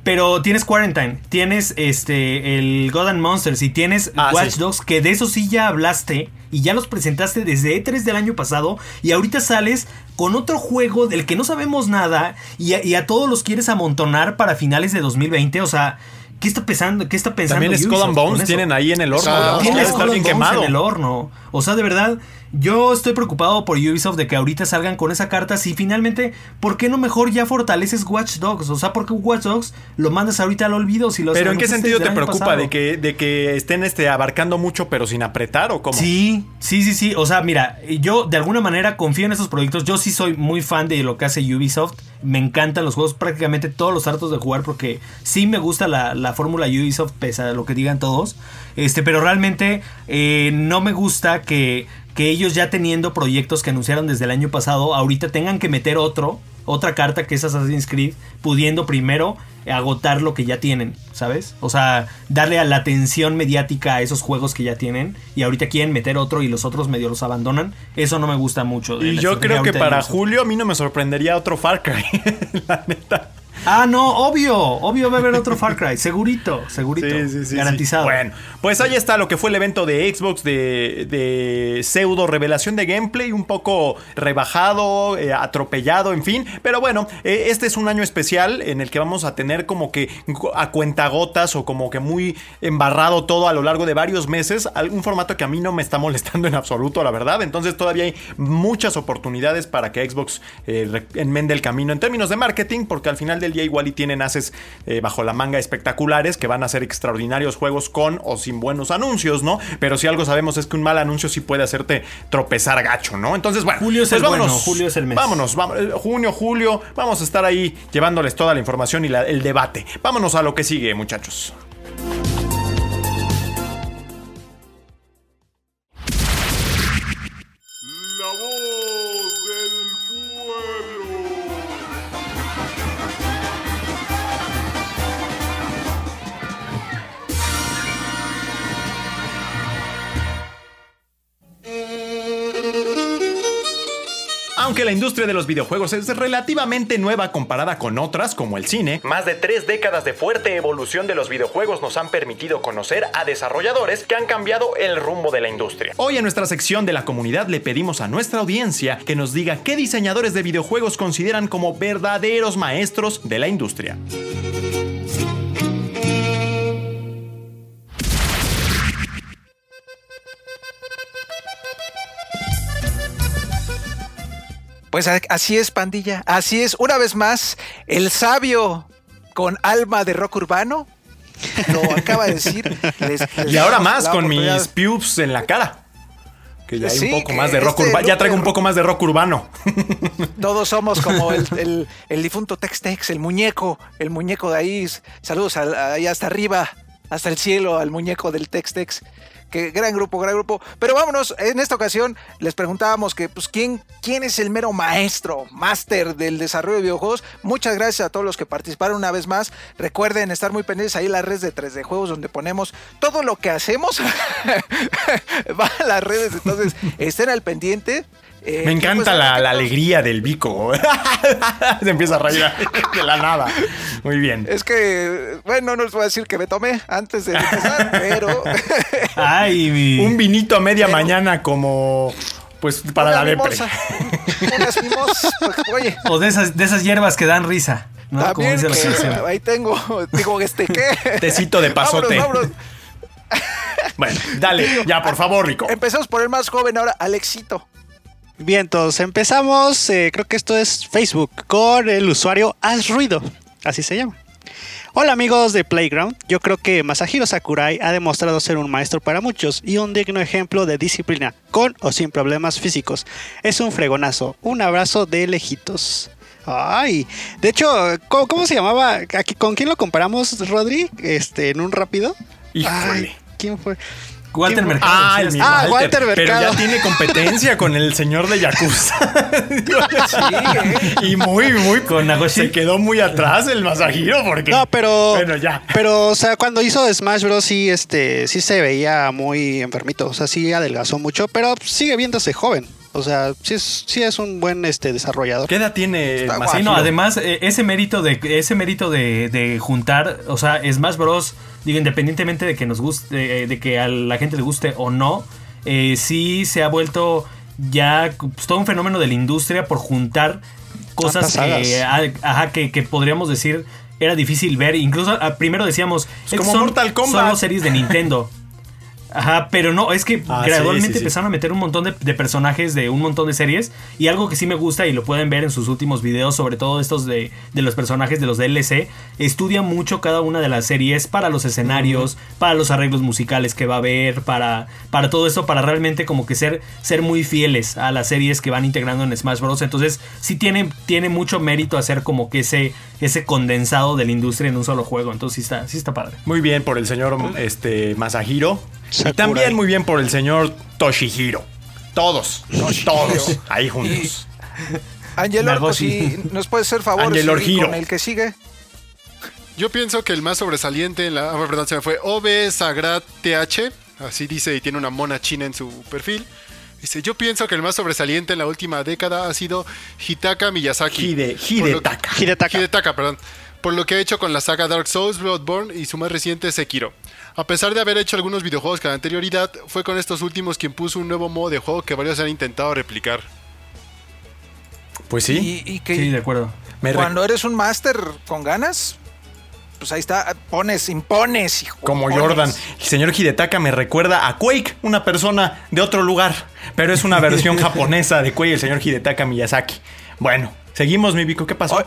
[SPEAKER 2] pero tienes Quarantine. Tienes este el God and Monsters y tienes ah, Watch Dogs, que de eso sí ya hablaste y ya los presentaste desde E3 del año pasado. Y ahorita sales con otro juego del que no sabemos nada y y a todos los quieres amontonar para finales de 2020. O sea. ¿Qué está pensando? ¿Qué está pensando?
[SPEAKER 1] También Skull and Bones tienen ahí en el horno.
[SPEAKER 2] ¿no? Tiene Skull and Bones en el horno. O sea, de verdad, yo estoy preocupado por Ubisoft de que ahorita salgan con esa carta. Si finalmente, ¿por qué no mejor ya fortaleces Watch Dogs? O sea, ¿por qué Watch Dogs lo mandas ahorita al olvido? Si
[SPEAKER 1] pero ¿en qué sentido te preocupa? ¿De que, ¿De que estén este, abarcando mucho pero sin apretar o cómo?
[SPEAKER 2] Sí, sí, sí, sí. O sea, mira, yo de alguna manera confío en esos proyectos. Yo sí soy muy fan de lo que hace Ubisoft. Me encantan los juegos, prácticamente todos los hartos de jugar porque sí me gusta la, la fórmula Ubisoft, pese a lo que digan todos. Este, pero realmente eh, no me gusta que que ellos ya teniendo proyectos que anunciaron desde el año pasado, ahorita tengan que meter otro, otra carta que es Assassin's Creed, pudiendo primero agotar lo que ya tienen, ¿sabes? O sea, darle a la atención mediática a esos juegos que ya tienen y ahorita quieren meter otro y los otros medio los abandonan. Eso no me gusta mucho.
[SPEAKER 1] Y yo creo que para julio a mí no me sorprendería otro Far Cry. la neta.
[SPEAKER 2] Ah, no, obvio, obvio va a haber otro Far Cry, segurito, segurito,
[SPEAKER 1] Sí, sí, sí,
[SPEAKER 2] garantizado.
[SPEAKER 1] Bueno, pues ahí está lo que fue el evento de Xbox de, de pseudo revelación de gameplay, un poco rebajado, eh, atropellado, en fin. Pero bueno, eh, este es un año especial en el que vamos a tener como que a cuentagotas o como que muy embarrado todo a lo largo de varios meses. Un formato que a mí no me está molestando en absoluto, la verdad. Entonces todavía hay muchas oportunidades para que Xbox eh, enmende el camino en términos de marketing, porque al final del día igual y tienen haces eh, bajo la manga espectaculares que van a ser extraordinarios juegos con o sin buenos anuncios, ¿no? Pero si algo sabemos es que un mal anuncio sí puede hacerte tropezar gacho, ¿no? Entonces, bueno,
[SPEAKER 2] Julio es
[SPEAKER 1] pues
[SPEAKER 2] el bueno,
[SPEAKER 1] vámonos,
[SPEAKER 2] julio es el mes.
[SPEAKER 1] Vámonos, vamos, eh, junio, julio, vamos a estar ahí llevándoles toda la información y la- el debate. Vámonos a lo que sigue, muchachos. Industria de los videojuegos es relativamente nueva comparada con otras como el cine, más de tres décadas de fuerte evolución de los videojuegos nos han permitido conocer a desarrolladores que han cambiado el rumbo de la industria. Hoy en nuestra sección de la comunidad le pedimos a nuestra audiencia que nos diga qué diseñadores de videojuegos consideran como verdaderos maestros de la industria.
[SPEAKER 3] Pues así es, pandilla. Así es. Una vez más, el sabio con alma de rock urbano lo acaba de decir. Les- les
[SPEAKER 1] Y ahora más con mis pubes en la cara. Que ya hay
[SPEAKER 3] Sí,
[SPEAKER 1] un poco más de rock
[SPEAKER 3] este
[SPEAKER 1] urbano. Ya traigo un poco más de rock urbano.
[SPEAKER 3] Todos somos como el, el- el difunto Tex-Tex, el muñeco, el muñeco de ahí. Saludos al- ahí hasta arriba, hasta el cielo, al muñeco del Tex-Tex. Que gran grupo, gran grupo. Pero vámonos, en esta ocasión les preguntábamos que, pues, ¿quién, quién es el mero maestro, máster del desarrollo de videojuegos? Muchas gracias a todos los que participaron una vez más. Recuerden estar muy pendientes ahí en las redes de 3D Juegos, donde ponemos todo lo que hacemos. Va a las redes, entonces estén al pendiente. Eh,
[SPEAKER 1] Me encanta
[SPEAKER 3] pues,
[SPEAKER 1] la, la alegría del bico. Se empieza a reír de la nada. Muy bien.
[SPEAKER 3] Es que, bueno, no les voy a decir que me tomé antes de empezar, pero
[SPEAKER 2] Ay, mi-
[SPEAKER 1] Un vinito a media
[SPEAKER 3] Pero-
[SPEAKER 1] mañana como pues para
[SPEAKER 3] una
[SPEAKER 1] la depre.
[SPEAKER 3] mimosa, unas mimosas, porque, oye,
[SPEAKER 2] o de esas, de esas hierbas que dan risa, ¿no? Como
[SPEAKER 3] también
[SPEAKER 2] dice la
[SPEAKER 3] que ahí tengo, digo, este, ¿qué?
[SPEAKER 1] Tecito de pasote.
[SPEAKER 3] Vámonos, vámonos.
[SPEAKER 1] Bueno, dale, ya por favor, Rico.
[SPEAKER 3] Empezamos por el más joven ahora, Alexito.
[SPEAKER 4] Bien, entonces empezamos. eh, creo que esto es Facebook con el usuario Haz Ruido. Así se llama. Hola amigos de Playground. Yo creo que Masahiro Sakurai ha demostrado ser un maestro para muchos y un digno ejemplo de disciplina, con o sin problemas físicos. Es un fregonazo. Un abrazo de lejitos. Ay, de hecho, ¿cómo, cómo se llamaba? ¿Con quién lo comparamos, Rodri? Este, en un rápido.
[SPEAKER 1] Híjole.
[SPEAKER 4] Ay, ¿Quién fue?
[SPEAKER 2] Walter. Mercado.
[SPEAKER 1] Ah,
[SPEAKER 2] sí,
[SPEAKER 4] Ah, Walter
[SPEAKER 1] Pero
[SPEAKER 4] Mercado.
[SPEAKER 1] ya tiene competencia con el señor de Yakuza.
[SPEAKER 3] ¿eh?
[SPEAKER 1] y muy, muy.
[SPEAKER 2] Con Nagoshi.
[SPEAKER 1] Se quedó muy atrás el Masahiro porque.
[SPEAKER 4] No, pero.
[SPEAKER 1] Bueno, ya.
[SPEAKER 4] Pero, o sea, cuando hizo Smash Bros. sí, este, sí se veía muy enfermito. O sea, sí adelgazó mucho, pero sigue viéndose joven. O sea, sí es, sí es un buen este, desarrollador.
[SPEAKER 1] ¿Qué edad tiene
[SPEAKER 3] Está
[SPEAKER 1] Masahiro?
[SPEAKER 2] Sí, no, además, eh, ese mérito de ese mérito de, de juntar, o sea, Smash Bros. Digo, independientemente de que nos guste, eh, de que a la gente le guste o no, eh, sí se ha vuelto ya pues, todo un fenómeno de la industria por juntar cosas que, ah, ajá, que, que podríamos decir era difícil ver. Incluso ah, primero decíamos, "Es
[SPEAKER 1] como
[SPEAKER 2] son
[SPEAKER 1] Mortal Kombat".
[SPEAKER 2] solo series de Nintendo. Ajá, pero no, es que
[SPEAKER 1] Ah,
[SPEAKER 2] gradualmente
[SPEAKER 1] sí, sí.
[SPEAKER 2] empezaron a meter un montón de, de personajes de un montón de series. Y algo que sí me gusta y lo pueden ver en sus últimos videos, sobre todo estos de, de los personajes de los DLC, estudia mucho cada una de las series para los escenarios, para los arreglos musicales que va a haber, para, para todo esto, para realmente como que ser, ser muy fieles a las series que van integrando en Smash Bros. Entonces sí tiene, tiene mucho mérito hacer como que ese, ese condensado de la industria en un solo juego. Entonces sí está, sí está padre.
[SPEAKER 1] Muy bien por el señor este, Masahiro. Y
[SPEAKER 4] Sakurai.
[SPEAKER 1] también muy bien por el señor Toshihiro. Todos, todos, ahí juntos.
[SPEAKER 3] Orco,
[SPEAKER 2] Nagoshi.
[SPEAKER 3] si nos puede hacer favor
[SPEAKER 1] Angel
[SPEAKER 3] sí,
[SPEAKER 1] Orgiro.
[SPEAKER 3] con el que sigue.
[SPEAKER 5] Yo pienso que el más sobresaliente en la. ah, perdón, se me fue. OB Sagrat TH. Así dice y tiene una mona china en su perfil. Dice: Yo pienso que el más sobresaliente en la última década ha sido Hitaka Miyazaki.
[SPEAKER 1] Hide, Hidetaka.
[SPEAKER 4] Hidetaka.
[SPEAKER 5] Hidetaka, perdón. Por lo que ha hecho con la saga Dark Souls, Bloodborne y su más reciente Sekiro. A pesar de haber hecho algunos videojuegos con anterioridad, fue con estos últimos quien puso un nuevo modo de juego que varios han intentado replicar.
[SPEAKER 1] Pues sí.
[SPEAKER 3] Y, y que
[SPEAKER 2] Sí, de acuerdo.
[SPEAKER 3] Cuando eres un máster con ganas, pues ahí está, pones, impones, hijo.
[SPEAKER 1] Como
[SPEAKER 3] impones.
[SPEAKER 1] Jordan. El señor Hidetaka me recuerda a Quake, una persona de otro lugar. Pero es una versión japonesa de Quake, el señor Hidetaka Miyazaki. Bueno, seguimos, mi Vico. ¿Qué pasó?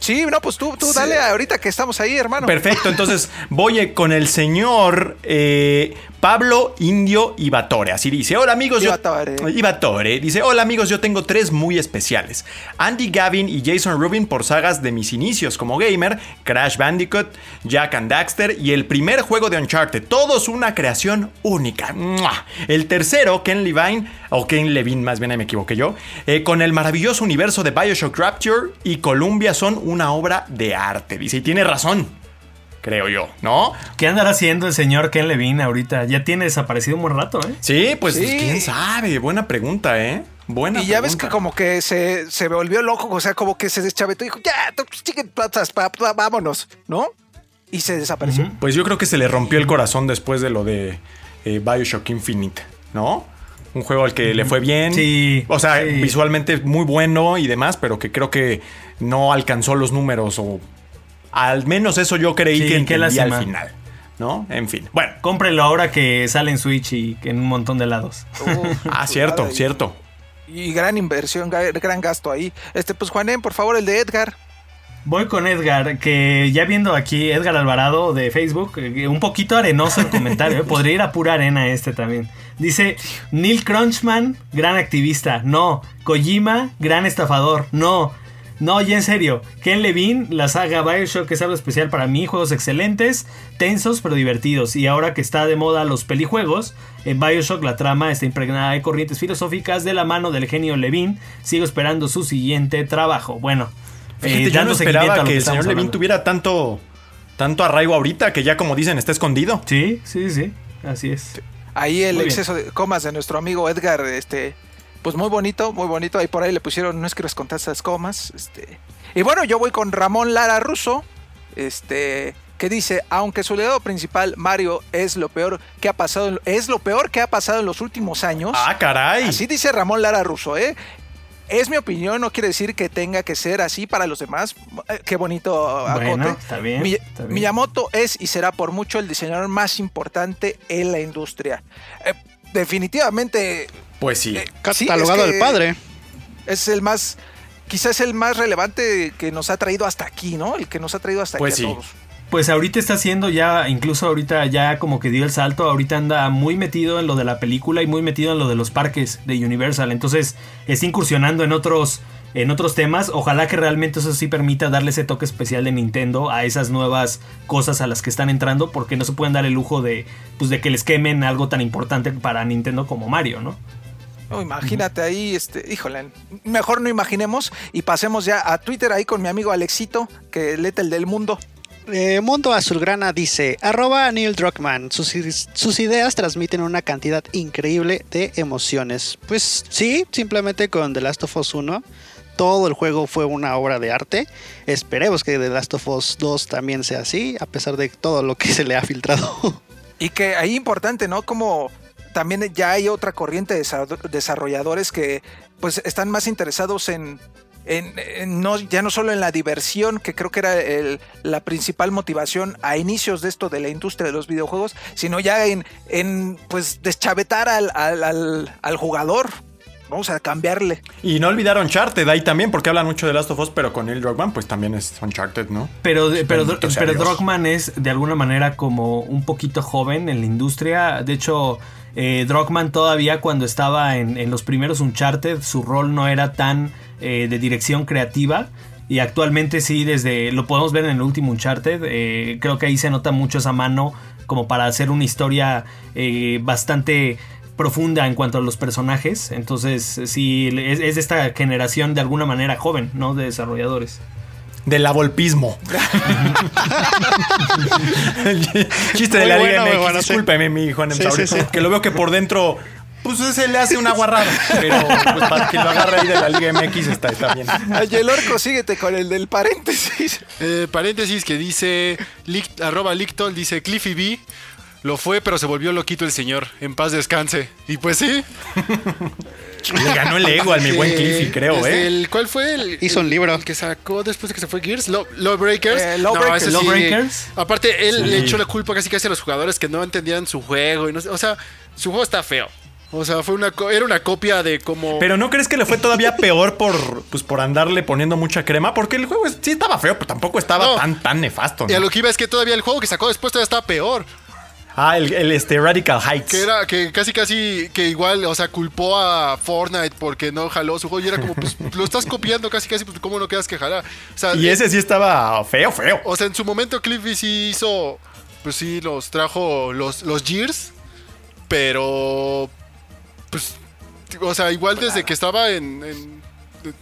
[SPEAKER 3] Sí, no, pues tú, tú dale ahorita que estamos ahí, hermano.
[SPEAKER 1] Perfecto, entonces voy con el señor eh, Pablo Indio Ibatore. Así dice: Hola amigos, yo-
[SPEAKER 3] Ibatore.
[SPEAKER 1] Ibatore. Dice: Hola amigos, yo tengo tres muy especiales: Andy Gavin y Jason Rubin por sagas de mis inicios como gamer, Crash Bandicoot, Jack and Daxter y el primer juego de Uncharted. Todos una creación única. ¡Mua! El tercero, Ken Levine, o Ken Levine, más bien ahí me equivoqué yo, eh, con el maravilloso universo de Bioshock Rapture y Columbia son una obra de arte. Dice: Y tiene razón creo yo, ¿no?
[SPEAKER 2] ¿Qué andará haciendo el señor Ken Levine ahorita? Ya tiene desaparecido un buen rato, ¿eh?
[SPEAKER 1] Sí, pues
[SPEAKER 3] Sí.
[SPEAKER 1] quién sabe, buena pregunta, ¿eh? Buena
[SPEAKER 3] Y ya ves que como que se, se volvió loco, o sea, como que se deschavetó y dijo, ya, pa- pa- vámonos, ¿no? Y se desapareció.
[SPEAKER 1] Pues yo creo que se le rompió el corazón después de lo de eh, Bioshock Infinite, ¿no? Un juego al que le fue bien.
[SPEAKER 2] Sí,
[SPEAKER 1] O sea,
[SPEAKER 2] sí.
[SPEAKER 1] visualmente muy bueno y demás, pero que creo que no alcanzó los números o al menos eso yo creí
[SPEAKER 2] Sí,
[SPEAKER 1] que
[SPEAKER 2] qué
[SPEAKER 1] entendía al final, ¿no? En fin. Bueno.
[SPEAKER 2] Cómprelo ahora que sale en Switch y en un montón de lados.
[SPEAKER 3] Uf,
[SPEAKER 1] Ah, cierto,
[SPEAKER 3] y-
[SPEAKER 1] cierto.
[SPEAKER 3] Y gran inversión, gran gasto ahí. Este, pues Juanen, por favor, el de Edgar.
[SPEAKER 2] Voy con Edgar, que ya viendo aquí Edgar Alvarado de Facebook, eh, un poquito arenoso el comentario, ¿eh? podría ir a pura arena este también. Dice, Neil Crunchman, gran activista, no. Kojima, gran estafador, no. No, y en serio, Ken Levine, la saga Bioshock es algo especial para mí, juegos excelentes, tensos pero divertidos. Y ahora que está de moda los pelijuegos, en Bioshock la trama está impregnada de corrientes filosóficas de la mano del genio Levine. Sigo esperando su siguiente trabajo. Bueno,
[SPEAKER 1] Fíjate,
[SPEAKER 2] eh,
[SPEAKER 1] yo no esperaba que el señor Levin
[SPEAKER 2] hablando.
[SPEAKER 1] tuviera tanto, tanto arraigo ahorita que ya como dicen está escondido.
[SPEAKER 2] Sí, sí, sí, así es.
[SPEAKER 3] Ahí el
[SPEAKER 2] Muy bien.
[SPEAKER 3] exceso de comas de nuestro amigo Edgar, este, pues muy bonito, muy bonito. Ahí por ahí le pusieron, no es que les contar esas comas. Este. Y bueno, yo voy con Ramón Lara Russo, este, que dice, aunque su legado principal, Mario, es lo peor que ha pasado, en- es lo peor que ha pasado en los últimos años.
[SPEAKER 1] Ah, caray.
[SPEAKER 3] Así dice Ramón Lara Russo, ¿eh? Es mi opinión, no quiere decir que tenga que ser así para los demás. Eh, Qué bonito acote.
[SPEAKER 2] Bueno, está bien, está bien.
[SPEAKER 3] Miyamoto es y será por mucho el diseñador más importante en la industria. Eh, definitivamente
[SPEAKER 1] Pues sí.
[SPEAKER 3] eh, sí,
[SPEAKER 4] Catalogado
[SPEAKER 3] es
[SPEAKER 4] del
[SPEAKER 3] que
[SPEAKER 4] padre.
[SPEAKER 3] Es el más, quizás el más relevante que nos ha traído hasta aquí, ¿no? El que nos ha traído hasta
[SPEAKER 1] Pues
[SPEAKER 3] aquí
[SPEAKER 1] sí.
[SPEAKER 3] a todos.
[SPEAKER 2] Pues ahorita está haciendo ya, incluso ahorita ya como que dio el salto, ahorita anda muy metido en lo de la película y muy metido en lo de los parques de Universal. Entonces está incursionando en otros, en otros temas. Ojalá que realmente eso sí permita darle ese toque especial de Nintendo a esas nuevas cosas a las que están entrando, porque no se pueden dar el lujo de, pues, de que les quemen algo tan importante para Nintendo como Mario, ¿no?
[SPEAKER 3] No, imagínate ahí, este, híjole, mejor no imaginemos y pasemos ya a Twitter ahí con mi amigo Alexito, que lete el del mundo.
[SPEAKER 4] Eh, Mundo Azulgrana dice, arroba Neil Druckmann, sus ideas transmiten una cantidad increíble de emociones. Pues sí, simplemente con The Last of Us 1, todo el juego fue una obra de arte. Esperemos que The Last of Us 2 también sea así, a pesar de todo lo que se le ha filtrado.
[SPEAKER 3] Y que ahí importante, ¿no? Como también ya hay otra corriente de desa- desarrolladores que pues están más interesados en, no, ya no solo en la diversión, que creo que era la principal motivación a inicios de esto de la industria de los videojuegos, sino ya en, en pues deschavetar al jugador. Vamos a cambiarle.
[SPEAKER 1] Y no olvidar Uncharted ahí también, porque hablan mucho de Last of Us, pero con Neil Druckmann, pues también es Uncharted, ¿no?
[SPEAKER 2] Pero, pero, pero. Druckmann es de alguna manera como un poquito joven en la industria. De hecho, eh, Druckmann todavía cuando estaba en, en los primeros Uncharted, su rol no era tan eh, de dirección creativa. Y actualmente sí, desde lo podemos ver en el último Uncharted. eh, creo que ahí se nota mucho esa mano como para hacer una historia eh, bastante profunda en cuanto a los personajes. Entonces, sí, es, es de esta generación de alguna manera joven, ¿no? De desarrolladores.
[SPEAKER 1] Del avolpismo. El chiste de
[SPEAKER 4] Muy
[SPEAKER 1] la
[SPEAKER 4] bueno,
[SPEAKER 1] Liga MX.
[SPEAKER 4] bueno, sí.
[SPEAKER 1] Discúlpeme, mi hijo
[SPEAKER 4] Sí, sí, sí.
[SPEAKER 1] Que lo veo que por dentro. Pues se le hace un agua rara. Pero pues, para que lo agarre ahí de la Liga MX está, está bien.
[SPEAKER 3] Ay, el orco, síguete con el del paréntesis.
[SPEAKER 5] Eh, paréntesis que dice, Lic- arroba Lictol, dice Cliffy B. Lo fue, pero se volvió loquito el señor. En paz descanse. Y pues sí.
[SPEAKER 1] Le ganó el ego al mi buen Cliffy, creo,
[SPEAKER 5] este,
[SPEAKER 1] ¿eh?
[SPEAKER 5] el- ¿Cuál fue el,
[SPEAKER 4] Hizo un libro.
[SPEAKER 5] el que sacó después de que se fue Gears? Law- Lawbreakers.
[SPEAKER 3] Eh, Lawbreakers.
[SPEAKER 5] Aparte, él
[SPEAKER 1] Sí.
[SPEAKER 5] le echó la culpa casi casi a los jugadores que no entendían su juego. Y no o sea, su juego está feo. O sea, fue una era una copia de como...
[SPEAKER 1] Pero ¿no crees que le fue todavía peor por, pues, por andarle poniendo mucha crema? Porque el juego sí estaba feo, pero tampoco estaba
[SPEAKER 5] No.
[SPEAKER 1] tan, tan nefasto.
[SPEAKER 5] Y a lo que iba es que todavía el juego que sacó después todavía estaba peor.
[SPEAKER 1] Ah, el, el, este Radical Heights.
[SPEAKER 5] Que era, que casi casi, que igual, o sea, culpó a Fortnite porque no jaló su juego y era como, pues, lo estás copiando casi casi, pues, ¿cómo no quedas que jalar? O sea,
[SPEAKER 1] Y ese sí estaba feo, feo.
[SPEAKER 5] o sea, en su momento Cliffy sí hizo, pues sí, los trajo los, los Gears, pero, pues, o sea, igual desde que estaba en, en- en-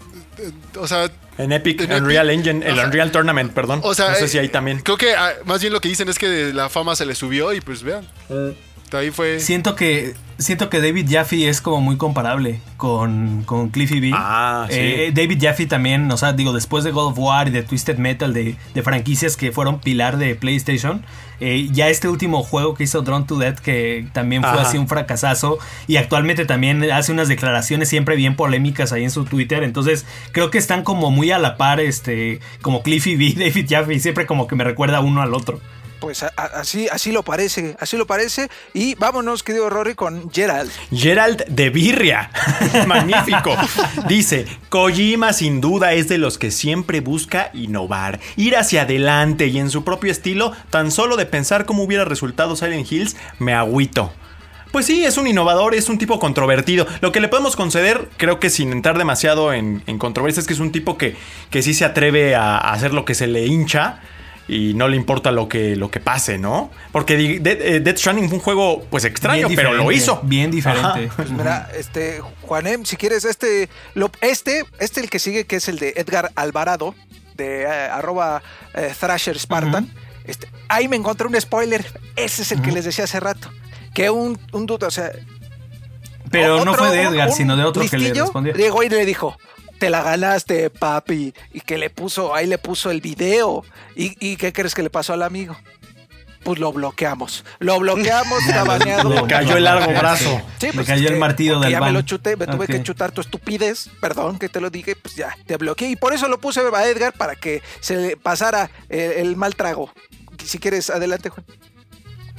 [SPEAKER 5] o sea,
[SPEAKER 1] En Epic,
[SPEAKER 5] En
[SPEAKER 1] Unreal
[SPEAKER 5] Epic.
[SPEAKER 1] Engine, el
[SPEAKER 5] Ajá.
[SPEAKER 1] Unreal Tournament, perdón.
[SPEAKER 5] o sea,
[SPEAKER 1] no sé si
[SPEAKER 5] eh,
[SPEAKER 1] ahí también.
[SPEAKER 5] Creo que ah, más bien lo que dicen es que la fama se le subió y pues vean. Ahí fue.
[SPEAKER 2] Siento que siento que David Jaffe es como muy comparable con, con Cliffy B.
[SPEAKER 1] Ah, sí.
[SPEAKER 2] Eh, David Jaffe también, o sea, digo, después de God of War y de Twisted Metal, de, de franquicias que fueron pilar de PlayStation, eh, ya este último juego que hizo Drawn to Death, que también fue
[SPEAKER 1] Ajá.
[SPEAKER 2] así un fracasazo, y actualmente también hace unas declaraciones siempre bien polémicas ahí en su Twitter, entonces creo que están como muy a la par, este, como Cliffy B, David Jaffe, y siempre como que me recuerda uno al otro.
[SPEAKER 3] Pues así, así lo parece, así lo parece. Y vámonos, querido Rory, con Gerald.
[SPEAKER 1] Gerald de Birria. Magnífico. Dice, Kojima sin duda es de los que siempre busca innovar, ir hacia adelante y en su propio estilo, tan solo de pensar cómo hubiera resultado Silent Hills, me agüito. Pues sí, es un innovador, es un tipo controvertido. Lo que le podemos conceder, creo que sin entrar demasiado en, en controversia, es que es un tipo que, que sí se atreve a hacer lo que se le hincha y no le importa lo que, lo que pase, ¿no? Porque eh, Death Stranding fue un juego pues extraño, pero lo hizo.
[SPEAKER 2] Bien diferente.
[SPEAKER 1] Ajá.
[SPEAKER 3] Pues mira, este, Juanem, si quieres, este, lo, este, este el que sigue, que es el de Edgar Alvarado, de eh, arroba eh, Thrasher Spartan. este, ahí me encontré un spoiler. Ese es el que les decía hace rato. Que un, un duda, o sea.
[SPEAKER 2] Pero no fue de Edgar,
[SPEAKER 3] un
[SPEAKER 2] sino de otro que le respondió.
[SPEAKER 3] Llegó y le dijo. Te la ganaste, papi. Y que le puso, ahí le puso el video. ¿Y, y qué crees que le pasó al amigo? Pues lo bloqueamos. Lo bloqueamos, está baneado.
[SPEAKER 1] Le cayó el largo brazo.
[SPEAKER 3] Sí,
[SPEAKER 2] Le
[SPEAKER 3] pues
[SPEAKER 2] cayó el martillo del
[SPEAKER 3] Ya me lo chuté, me tuve que chutar tu estupidez. Perdón que te lo dije, pues ya, te bloqueé. Y por eso lo puse a Edgar para que se le pasara el, el mal trago. Si quieres, adelante, Juan.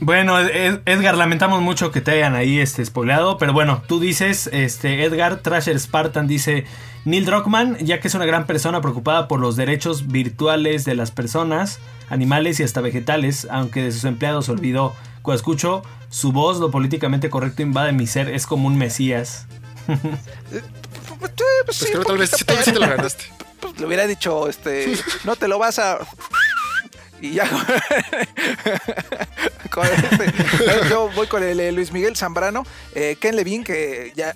[SPEAKER 2] Bueno, Ed- Edgar, lamentamos mucho que te hayan ahí este, spoileado, pero bueno, tú dices, este, Edgar Trasher Spartan dice, Neil Druckmann, ya que es una gran persona preocupada por los derechos virtuales de las personas, animales y hasta vegetales, aunque de sus empleados olvidó. Cuando escucho su voz, lo políticamente correcto invade mi ser, es como un mesías.
[SPEAKER 3] Pues,
[SPEAKER 5] Pues creo que tal vez, tal vez sí te lo ganaste.
[SPEAKER 3] Pues, le hubiera dicho, este, no te lo vas a... Y ya. este, yo voy con el eh, Luis Miguel Zambrano, eh, Ken Levine, que ya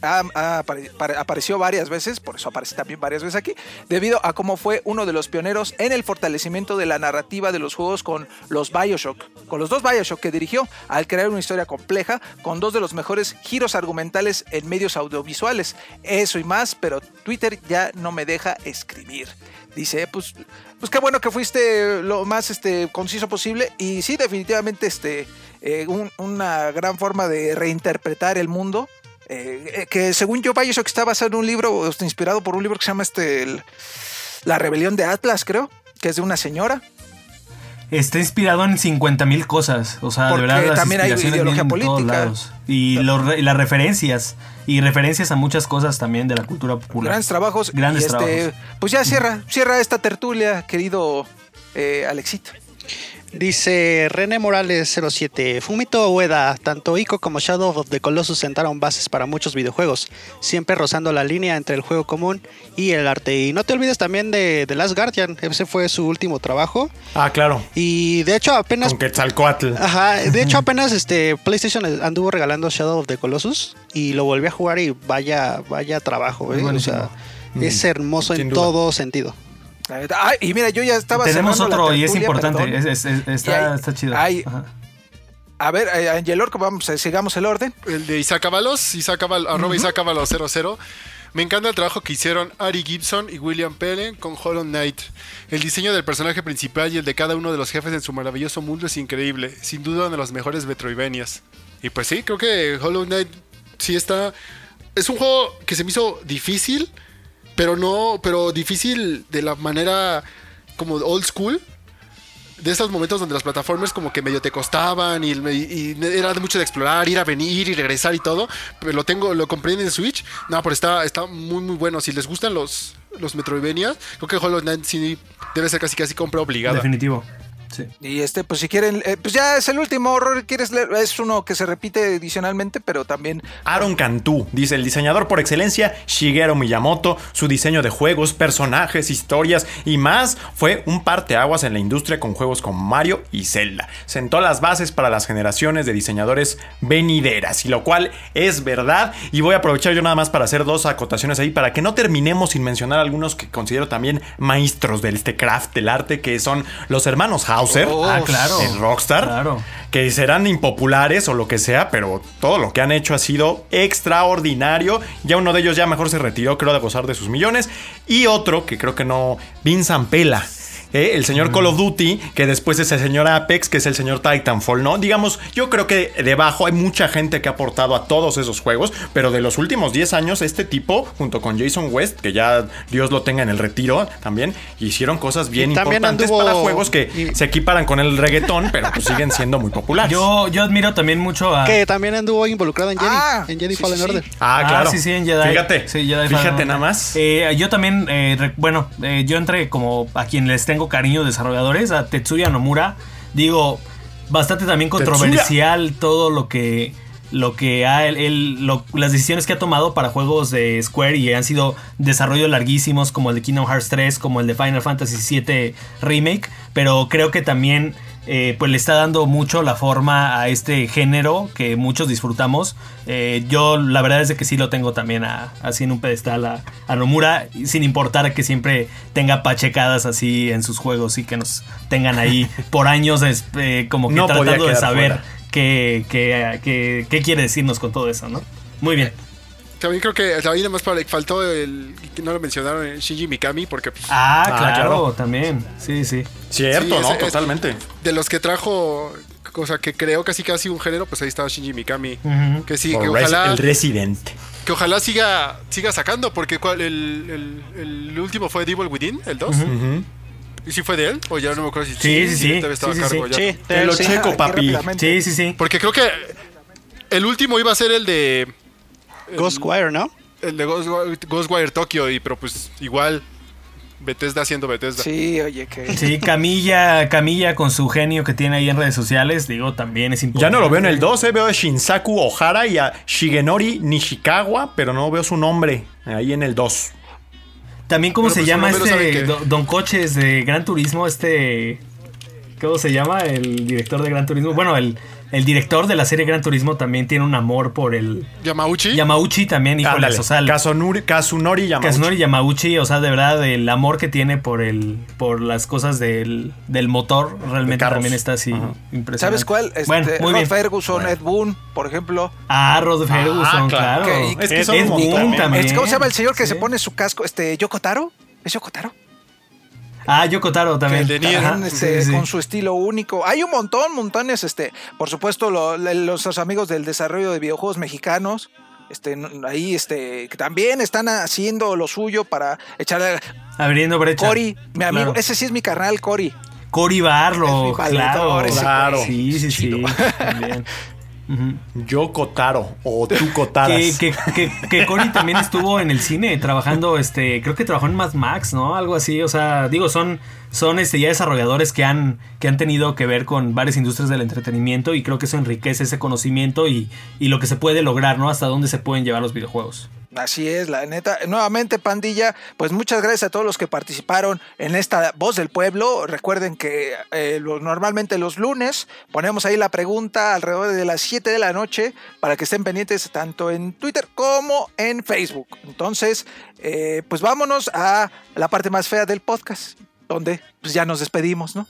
[SPEAKER 3] apareció varias veces, por eso aparece también varias veces aquí, debido a cómo fue uno de los pioneros en el fortalecimiento de la narrativa de los juegos con los Bioshock, con los dos Bioshock que dirigió, al crear una historia compleja con dos de los mejores giros argumentales en medios audiovisuales. Eso y más, pero Twitter ya no me deja escribir. Dice, pues, pues qué bueno que fuiste lo más este, conciso posible. Y sí, definitivamente, este, eh, un- una gran forma de reinterpretar el mundo. eh, eh, que según yo, Bioshock está basado en un libro, este, inspirado por un libro que se llama este, el- La rebelión de Atlas, creo, que es de una señora.
[SPEAKER 2] Está inspirado en 50 mil cosas, o sea,
[SPEAKER 3] Porque
[SPEAKER 2] de verdad las
[SPEAKER 3] también hay ideología política.
[SPEAKER 2] Y, los y las referencias, y referencias a muchas cosas también de la cultura popular.
[SPEAKER 3] Grandes trabajos.
[SPEAKER 2] Grandes
[SPEAKER 3] y este,
[SPEAKER 2] trabajos.
[SPEAKER 3] Pues ya cierra, cierra esta tertulia, querido eh, Alexito.
[SPEAKER 4] Dice René Morales 07. Fumito Ueda, tanto Ico como Shadow of the Colossus sentaron bases para muchos videojuegos, siempre rozando la línea entre el juego común y el arte. Y no te olvides también de The Last Guardian, ese fue su último trabajo.
[SPEAKER 1] Ah, claro.
[SPEAKER 4] Y de hecho apenas...
[SPEAKER 1] Con Quetzalcoatl.
[SPEAKER 4] Ajá, de hecho apenas este PlayStation anduvo regalando Shadow of the Colossus y lo volví a jugar y vaya, vaya trabajo,
[SPEAKER 2] Es
[SPEAKER 4] ¿eh? O es hermoso
[SPEAKER 1] Sin
[SPEAKER 4] en
[SPEAKER 1] duda.
[SPEAKER 4] todo sentido.
[SPEAKER 3] Ah, y mira, yo ya estaba
[SPEAKER 2] Tenemos otro y es importante.
[SPEAKER 3] perdón.
[SPEAKER 2] es- es- es-
[SPEAKER 3] Y
[SPEAKER 2] está,
[SPEAKER 3] hay-
[SPEAKER 2] está chido.
[SPEAKER 3] hay-. A ver, eh, Angelor, vamos, eh, sigamos el orden.
[SPEAKER 5] El de Isaac Avalos, Isaac Aval- arroba Isaac Avalos 00. Me encanta el trabajo que hicieron Ari Gibson y William Pellen con Hollow Knight. El diseño del personaje principal y el de cada uno de los jefes en su maravilloso mundo es increíble. Sin duda uno de los mejores Metroidvanias. Y pues sí, creo que Hollow Knight sí está... Es un juego que se me hizo difícil, pero no... Pero difícil de la manera como old school de esos momentos donde las plataformas como que medio te costaban y, y era de mucho de explorar, ir a venir y regresar y todo. Pero lo tengo, lo compré en Switch. No, pero está, está muy muy bueno. Si les gustan los, los Metroidvania, creo que Hollow Knight sí debe ser casi casi compra obligada.
[SPEAKER 2] Definitivo. Sí.
[SPEAKER 3] Y este, pues si quieren, eh, pues ya es el último horror. ¿Quieres leer? Es uno que se repite adicionalmente, pero también.
[SPEAKER 1] Aaron Cantú dice el diseñador por excelencia Shigeru Miyamoto, su diseño de juegos, personajes, historias y más fue un parteaguas en la industria con juegos como Mario y Zelda. Sentó las bases para las generaciones de diseñadores venideras, y lo cual es verdad. Y voy a aprovechar yo nada más para hacer dos acotaciones ahí para que no terminemos sin mencionar algunos que considero también maestros del este craft del arte que son los hermanos Hauser.
[SPEAKER 2] Ah, claro.
[SPEAKER 1] en Rockstar,
[SPEAKER 2] Claro.
[SPEAKER 1] que serán impopulares o lo que sea, pero todo lo que han hecho ha sido extraordinario. Ya uno de ellos ya mejor se retiró, creo, de gozar de sus millones. Y otro que creo que no, Vincent Pela. ¿Eh? El señor Call of Duty, que después es el señor Apex, que es el señor Titanfall, ¿no? Digamos, yo creo que debajo hay mucha gente que ha aportado a todos esos juegos, pero de los últimos 10 años, este tipo, junto con Jason West, que ya Dios lo tenga en el retiro también, hicieron cosas bien importantes
[SPEAKER 4] anduvo-
[SPEAKER 1] para juegos que
[SPEAKER 4] y-
[SPEAKER 1] se equiparan con el reggaetón, pero pues siguen siendo muy populares.
[SPEAKER 2] Yo, yo admiro también mucho a.
[SPEAKER 4] Que también anduvo involucrado en Jedi,
[SPEAKER 3] Ah,
[SPEAKER 4] en Jedi
[SPEAKER 3] sí,
[SPEAKER 4] Fallen
[SPEAKER 3] sí.
[SPEAKER 4] Order.
[SPEAKER 1] Ah, claro.
[SPEAKER 2] sí, sí, en Jedi.
[SPEAKER 1] Fíjate,
[SPEAKER 2] Sí, Jedi
[SPEAKER 1] fíjate
[SPEAKER 2] Fallen
[SPEAKER 1] nada más.
[SPEAKER 2] Eh, yo también, eh, re- bueno, eh, yo entré como a quien les tengo cariño desarrolladores, a Tetsuya Nomura. Digo, bastante también controversial todo lo que lo que ha él- él- lo- las decisiones que ha tomado para juegos de Square y han sido desarrollos larguísimos como el de Kingdom Hearts 3, como el de Final Fantasy 7 Remake, pero creo que también eh, pues le está dando mucho la forma a este género que muchos disfrutamos. Eh, yo la verdad es de que sí lo tengo también a- así en un pedestal a, a Nomura, sin importar que siempre tenga pachecadas así en sus juegos y que nos tengan ahí por años eh, como que
[SPEAKER 1] No
[SPEAKER 2] tratando de saber qué, qué- qué- qué quiere decirnos con todo eso, ¿no? Muy bien.
[SPEAKER 5] También creo que también además para, faltó el que no lo mencionaron el Shinji Mikami porque pues,
[SPEAKER 2] Ah,
[SPEAKER 1] Ah,
[SPEAKER 2] claro,
[SPEAKER 1] claro.
[SPEAKER 2] también. Sí, sí.
[SPEAKER 1] Cierto,
[SPEAKER 5] Sí,
[SPEAKER 1] ¿no?
[SPEAKER 5] es-
[SPEAKER 1] Totalmente.
[SPEAKER 5] de los que trajo cosa que creó casi casi un género, pues ahí estaba Shinji Mikami. Que sí, que ojalá
[SPEAKER 1] el residente.
[SPEAKER 5] que ojalá siga siga sacando porque el, el- el último fue Devil Within, el 2. ¿Y si fue de él? O ya no me acuerdo si
[SPEAKER 2] Sí, sí, sí.
[SPEAKER 5] todavía estaba
[SPEAKER 2] Sí,
[SPEAKER 5] a
[SPEAKER 2] sí,
[SPEAKER 5] cargo
[SPEAKER 2] sí.
[SPEAKER 5] ya.
[SPEAKER 4] Sí,
[SPEAKER 1] Te lo
[SPEAKER 4] sí.
[SPEAKER 1] checo, papi.
[SPEAKER 2] Sí, sí, sí.
[SPEAKER 5] Porque creo que el último iba a ser el de
[SPEAKER 4] Ghostwire, ¿no?
[SPEAKER 5] el de Ghost- Ghostwire Tokyo y pero pues igual Bethesda haciendo Bethesda.
[SPEAKER 3] Sí, oye, que.
[SPEAKER 2] Sí, Camilla, Camilla con su genio que tiene ahí en redes sociales, digo, también es
[SPEAKER 1] Ya
[SPEAKER 2] importante.
[SPEAKER 1] no lo veo en el 12, veo a Shinsaku Ohara y a Shigenori Nishikawa, pero no veo su nombre ahí en el 2.
[SPEAKER 2] También cómo
[SPEAKER 5] Pero,
[SPEAKER 2] se
[SPEAKER 5] pues,
[SPEAKER 2] llama este Don Coches de Gran Turismo, este ¿cómo se llama? El director de Gran Turismo. Bueno, el, el director de la serie Gran Turismo también tiene un amor por el
[SPEAKER 5] Yamauchi.
[SPEAKER 2] Yamauchi también, híjole, o sea, el-
[SPEAKER 1] Kazunori, Kazunori Yamauchi.
[SPEAKER 2] Kazunori Yamauchi, o sea, de verdad, el amor que tiene por el por las cosas del, del motor realmente también está así
[SPEAKER 1] Ajá.
[SPEAKER 2] impresionante.
[SPEAKER 3] ¿Sabes cuál? Este,
[SPEAKER 2] bueno, muy
[SPEAKER 3] Rod
[SPEAKER 2] bien.
[SPEAKER 3] Ferguson, Ed Boon, por ejemplo.
[SPEAKER 2] Ah, Rod Ferguson,
[SPEAKER 1] claro.
[SPEAKER 2] claro.
[SPEAKER 3] Que-
[SPEAKER 1] Es que
[SPEAKER 2] Ed Boon también.
[SPEAKER 3] ¿Cómo se llama el señor que
[SPEAKER 2] Sí.
[SPEAKER 3] se pone su casco? Este, ¿Yoko Taro? ¿Es Yoko Taro?
[SPEAKER 2] Ah, Yoko Taro también. Ajá,
[SPEAKER 3] También,
[SPEAKER 2] sí,
[SPEAKER 3] este,
[SPEAKER 2] sí.
[SPEAKER 3] con su estilo único. Hay un montón, montones, este, por supuesto, lo- los, amigos del desarrollo de videojuegos mexicanos. Este, ahí este, que también están haciendo lo suyo para echarle
[SPEAKER 2] Abriendo brecha.
[SPEAKER 3] Cory, mi amigo,
[SPEAKER 2] Claro.
[SPEAKER 3] ese sí es mi carnal, Cory.
[SPEAKER 2] Cory Barlow,
[SPEAKER 3] Es mi valedor,
[SPEAKER 2] claro.
[SPEAKER 1] Claro.
[SPEAKER 2] Sí, sí, sí.
[SPEAKER 3] Chido.
[SPEAKER 1] Yo Kotaro o tú Kotaras.
[SPEAKER 2] Que, que, que, que Cory también estuvo en el cine trabajando, este, creo que trabajó en Mad Max, ¿no? Algo así, o sea, digo, son, son este, ya desarrolladores que han, que han tenido que ver con varias industrias del entretenimiento y creo que eso enriquece ese conocimiento y, y lo que se puede lograr, ¿no? Hasta dónde se pueden llevar los videojuegos.
[SPEAKER 3] Así es, la neta. Nuevamente, pandilla, pues muchas gracias a todos los que participaron en esta voz del pueblo. Recuerden que eh, normalmente los lunes ponemos ahí la pregunta alrededor de las 7 de la noche para que estén pendientes tanto en Twitter como en Facebook. Entonces, eh, pues vámonos a la parte más fea del podcast, donde pues ya nos despedimos, ¿no?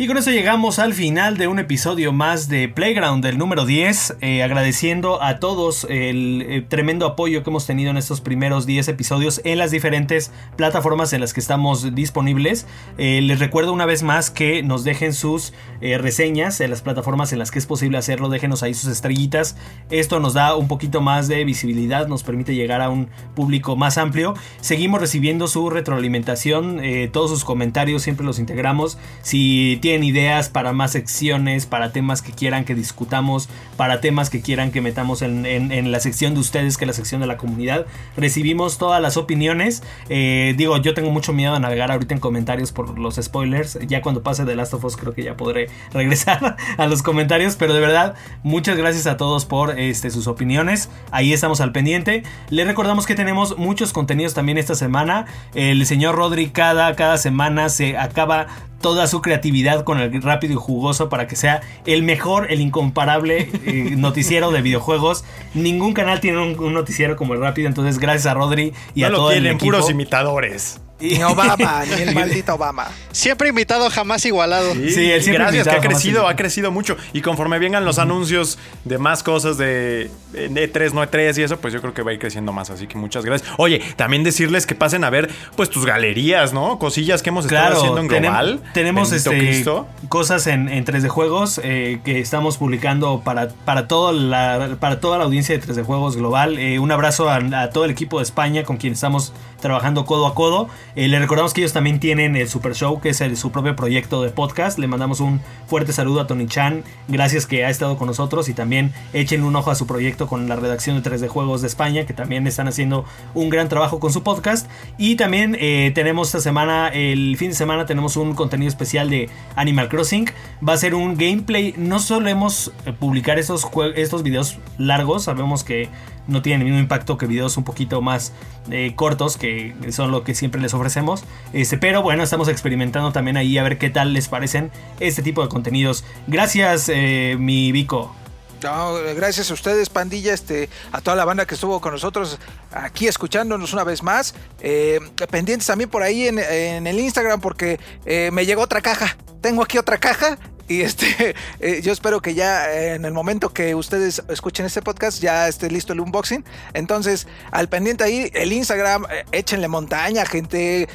[SPEAKER 2] Y con eso llegamos al final de un episodio más de Playground, del número 10. eh, agradeciendo a todos el eh, tremendo apoyo que hemos tenido en estos primeros 10 episodios en las diferentes plataformas en las que estamos disponibles. Eh, les recuerdo una vez más que nos dejen sus reseñas en las plataformas en las que es posible hacerlo. Déjenos ahí sus estrellitas. Esto nos da un poquito más de visibilidad, nos permite llegar a un público más amplio. Seguimos recibiendo su retroalimentación, todos sus comentarios siempre los integramos. Si tienen ideas para más secciones, para temas que quieran que discutamos, para temas que quieran que metamos en, la sección de ustedes, que es la sección de la comunidad, recibimos todas las opiniones. Eh, digo, yo tengo mucho miedo a navegar ahorita en comentarios por los spoilers. Ya cuando pase The Last of Us creo que ya podré regresar a los comentarios, pero de verdad, muchas gracias a todos por este, sus opiniones. Ahí estamos al pendiente. Les recordamos que tenemos muchos contenidos también esta semana. El señor Rodri cada, cada semana se acaba toda su creatividad con el rápido y jugoso para que sea el mejor, el incomparable eh, noticiero de videojuegos. Ningún canal tiene un, un noticiero como el rápido, entonces gracias a Rodri y
[SPEAKER 1] no
[SPEAKER 2] a
[SPEAKER 1] lo
[SPEAKER 2] todo el equipo.
[SPEAKER 1] puros imitadores.
[SPEAKER 3] Ni Obama, ni el maldito Obama.
[SPEAKER 4] Siempre invitado, jamás igualado.
[SPEAKER 2] Sí, él siempre
[SPEAKER 1] gracias, que ha crecido, ha crecido mucho. Y conforme vengan los anuncios de más cosas de en E3, no E3 y eso, pues yo creo que va a ir creciendo más. Así que muchas gracias. Oye, también decirles que pasen a ver, pues, tus galerías, ¿no? Cosillas que hemos estado
[SPEAKER 2] Claro,
[SPEAKER 1] haciendo en
[SPEAKER 2] tenem-
[SPEAKER 1] global.
[SPEAKER 2] tenemos este, cosas en, en 3D Juegos eh, que estamos publicando para, para, todo la, para toda la audiencia de 3D Juegos global. Eh, un abrazo a, a todo el equipo de España con quien estamos trabajando codo a codo. Eh, le recordamos que ellos también tienen el Super Show, que es su propio proyecto de podcast. Le mandamos un fuerte saludo a Tony Chan. Gracias que ha estado con nosotros y también echen un ojo a su proyecto con la redacción de 3D Juegos de España, que también están haciendo un gran trabajo con su podcast. Y también eh, tenemos esta semana, el fin de semana, tenemos un contenido especial de Animal Crossing. Va a ser un gameplay. No solemos eh, publicar estos, jue- estos videos largos, sabemos que no tienen el mismo impacto que videos un poquito más eh, cortos, que son lo que siempre les ofrecemos. Este, pero bueno, estamos experimentando también ahí a ver qué tal les parecen este tipo de contenidos. Gracias, eh, mi Vico.
[SPEAKER 3] Gracias a ustedes, pandilla, este, a toda la banda que estuvo con nosotros aquí escuchándonos una vez más. Eh, pendientes también por ahí en, en el Instagram porque eh, me llegó otra caja. Tengo aquí otra caja. Y este, eh, yo espero que ya eh, en el momento que ustedes escuchen este podcast ya esté listo el unboxing. Entonces, al pendiente ahí, el Instagram, eh, échenle montaña, gente.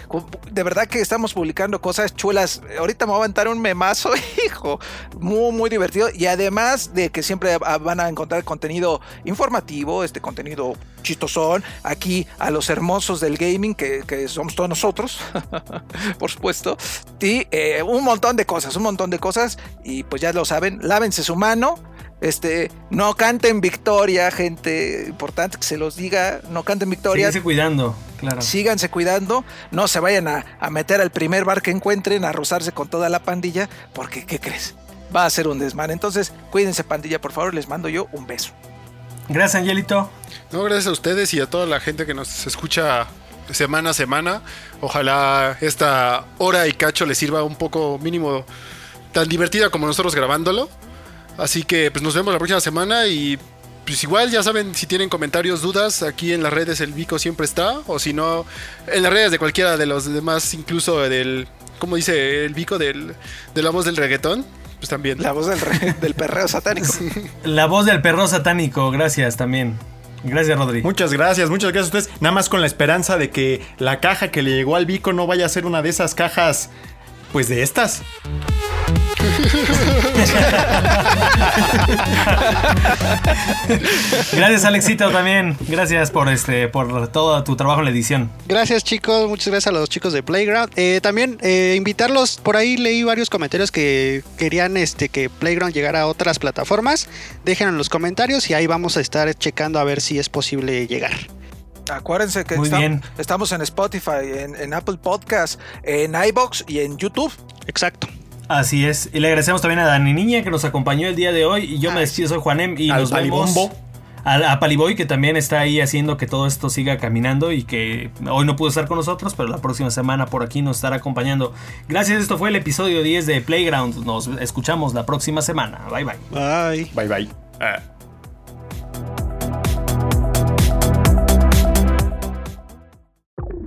[SPEAKER 3] De verdad que estamos publicando cosas chulas. Ahorita me va a aventar un memazo, hijo. Muy, muy divertido. Y además de que siempre van a encontrar contenido informativo, este contenido chistosón, aquí a los hermosos del gaming, que, que somos todos nosotros, por supuesto. Y eh, un montón de cosas, un montón de cosas. Y pues ya lo saben, lávense su mano. Este, no canten victoria, gente. Importante que se los diga, no canten victoria.
[SPEAKER 2] Síguese cuidando, claro.
[SPEAKER 3] Síganse cuidando, no se vayan a, a meter al primer bar que encuentren, a rozarse con toda la pandilla, porque, ¿qué crees? Va a ser un desmán. Entonces, cuídense, pandilla, por favor, les mando yo un beso.
[SPEAKER 2] Gracias, Angelito.
[SPEAKER 5] No, gracias a ustedes y a toda la gente que nos escucha semana a semana. Ojalá esta hora y cacho les sirva un poco mínimo tan divertida como nosotros grabándolo. Así que pues nos vemos la próxima semana y pues igual ya saben si tienen comentarios, dudas, aquí en las redes el Vico siempre está o si no en las redes de cualquiera de los demás, incluso del como dice el Vico del de la voz del reggaetón, pues también.
[SPEAKER 3] La voz del, re- del perreo satánico.
[SPEAKER 2] La voz del perro satánico, gracias también. Gracias, Rodri.
[SPEAKER 1] Muchas gracias, muchas gracias a ustedes. Nada más con la esperanza de que la caja que le llegó al Vico no vaya a ser una de esas cajas, pues de estas.
[SPEAKER 2] Gracias, Alexito, también. Gracias por este, por todo tu trabajo en la edición.
[SPEAKER 4] Gracias chicos, muchas gracias a los chicos de Playground. Eh, también eh, invitarlos, por ahí leí varios comentarios que querían este, que Playground llegara a otras plataformas. Dejen en los comentarios y ahí vamos a estar checando a ver si es posible llegar.
[SPEAKER 3] Acuérdense que
[SPEAKER 2] Muy
[SPEAKER 3] estam-
[SPEAKER 2] bien.
[SPEAKER 3] estamos en Spotify, en, en Apple Podcast, en iBox y en YouTube.
[SPEAKER 4] Exacto.
[SPEAKER 2] Así es. Y le agradecemos también a Dani Niña que nos acompañó el día de hoy. Y yo me despido, soy Juanem. Y
[SPEAKER 1] Al
[SPEAKER 2] nos vemos.
[SPEAKER 1] Palibombo.
[SPEAKER 2] Al- a Paliboy, que también está ahí haciendo que todo esto siga caminando y que hoy no pudo estar con nosotros, pero la próxima semana por aquí nos estará acompañando. Gracias, esto fue el episodio 10 de Playground. Nos escuchamos la próxima semana. Bye bye.
[SPEAKER 4] Bye.
[SPEAKER 1] Bye bye. Ah.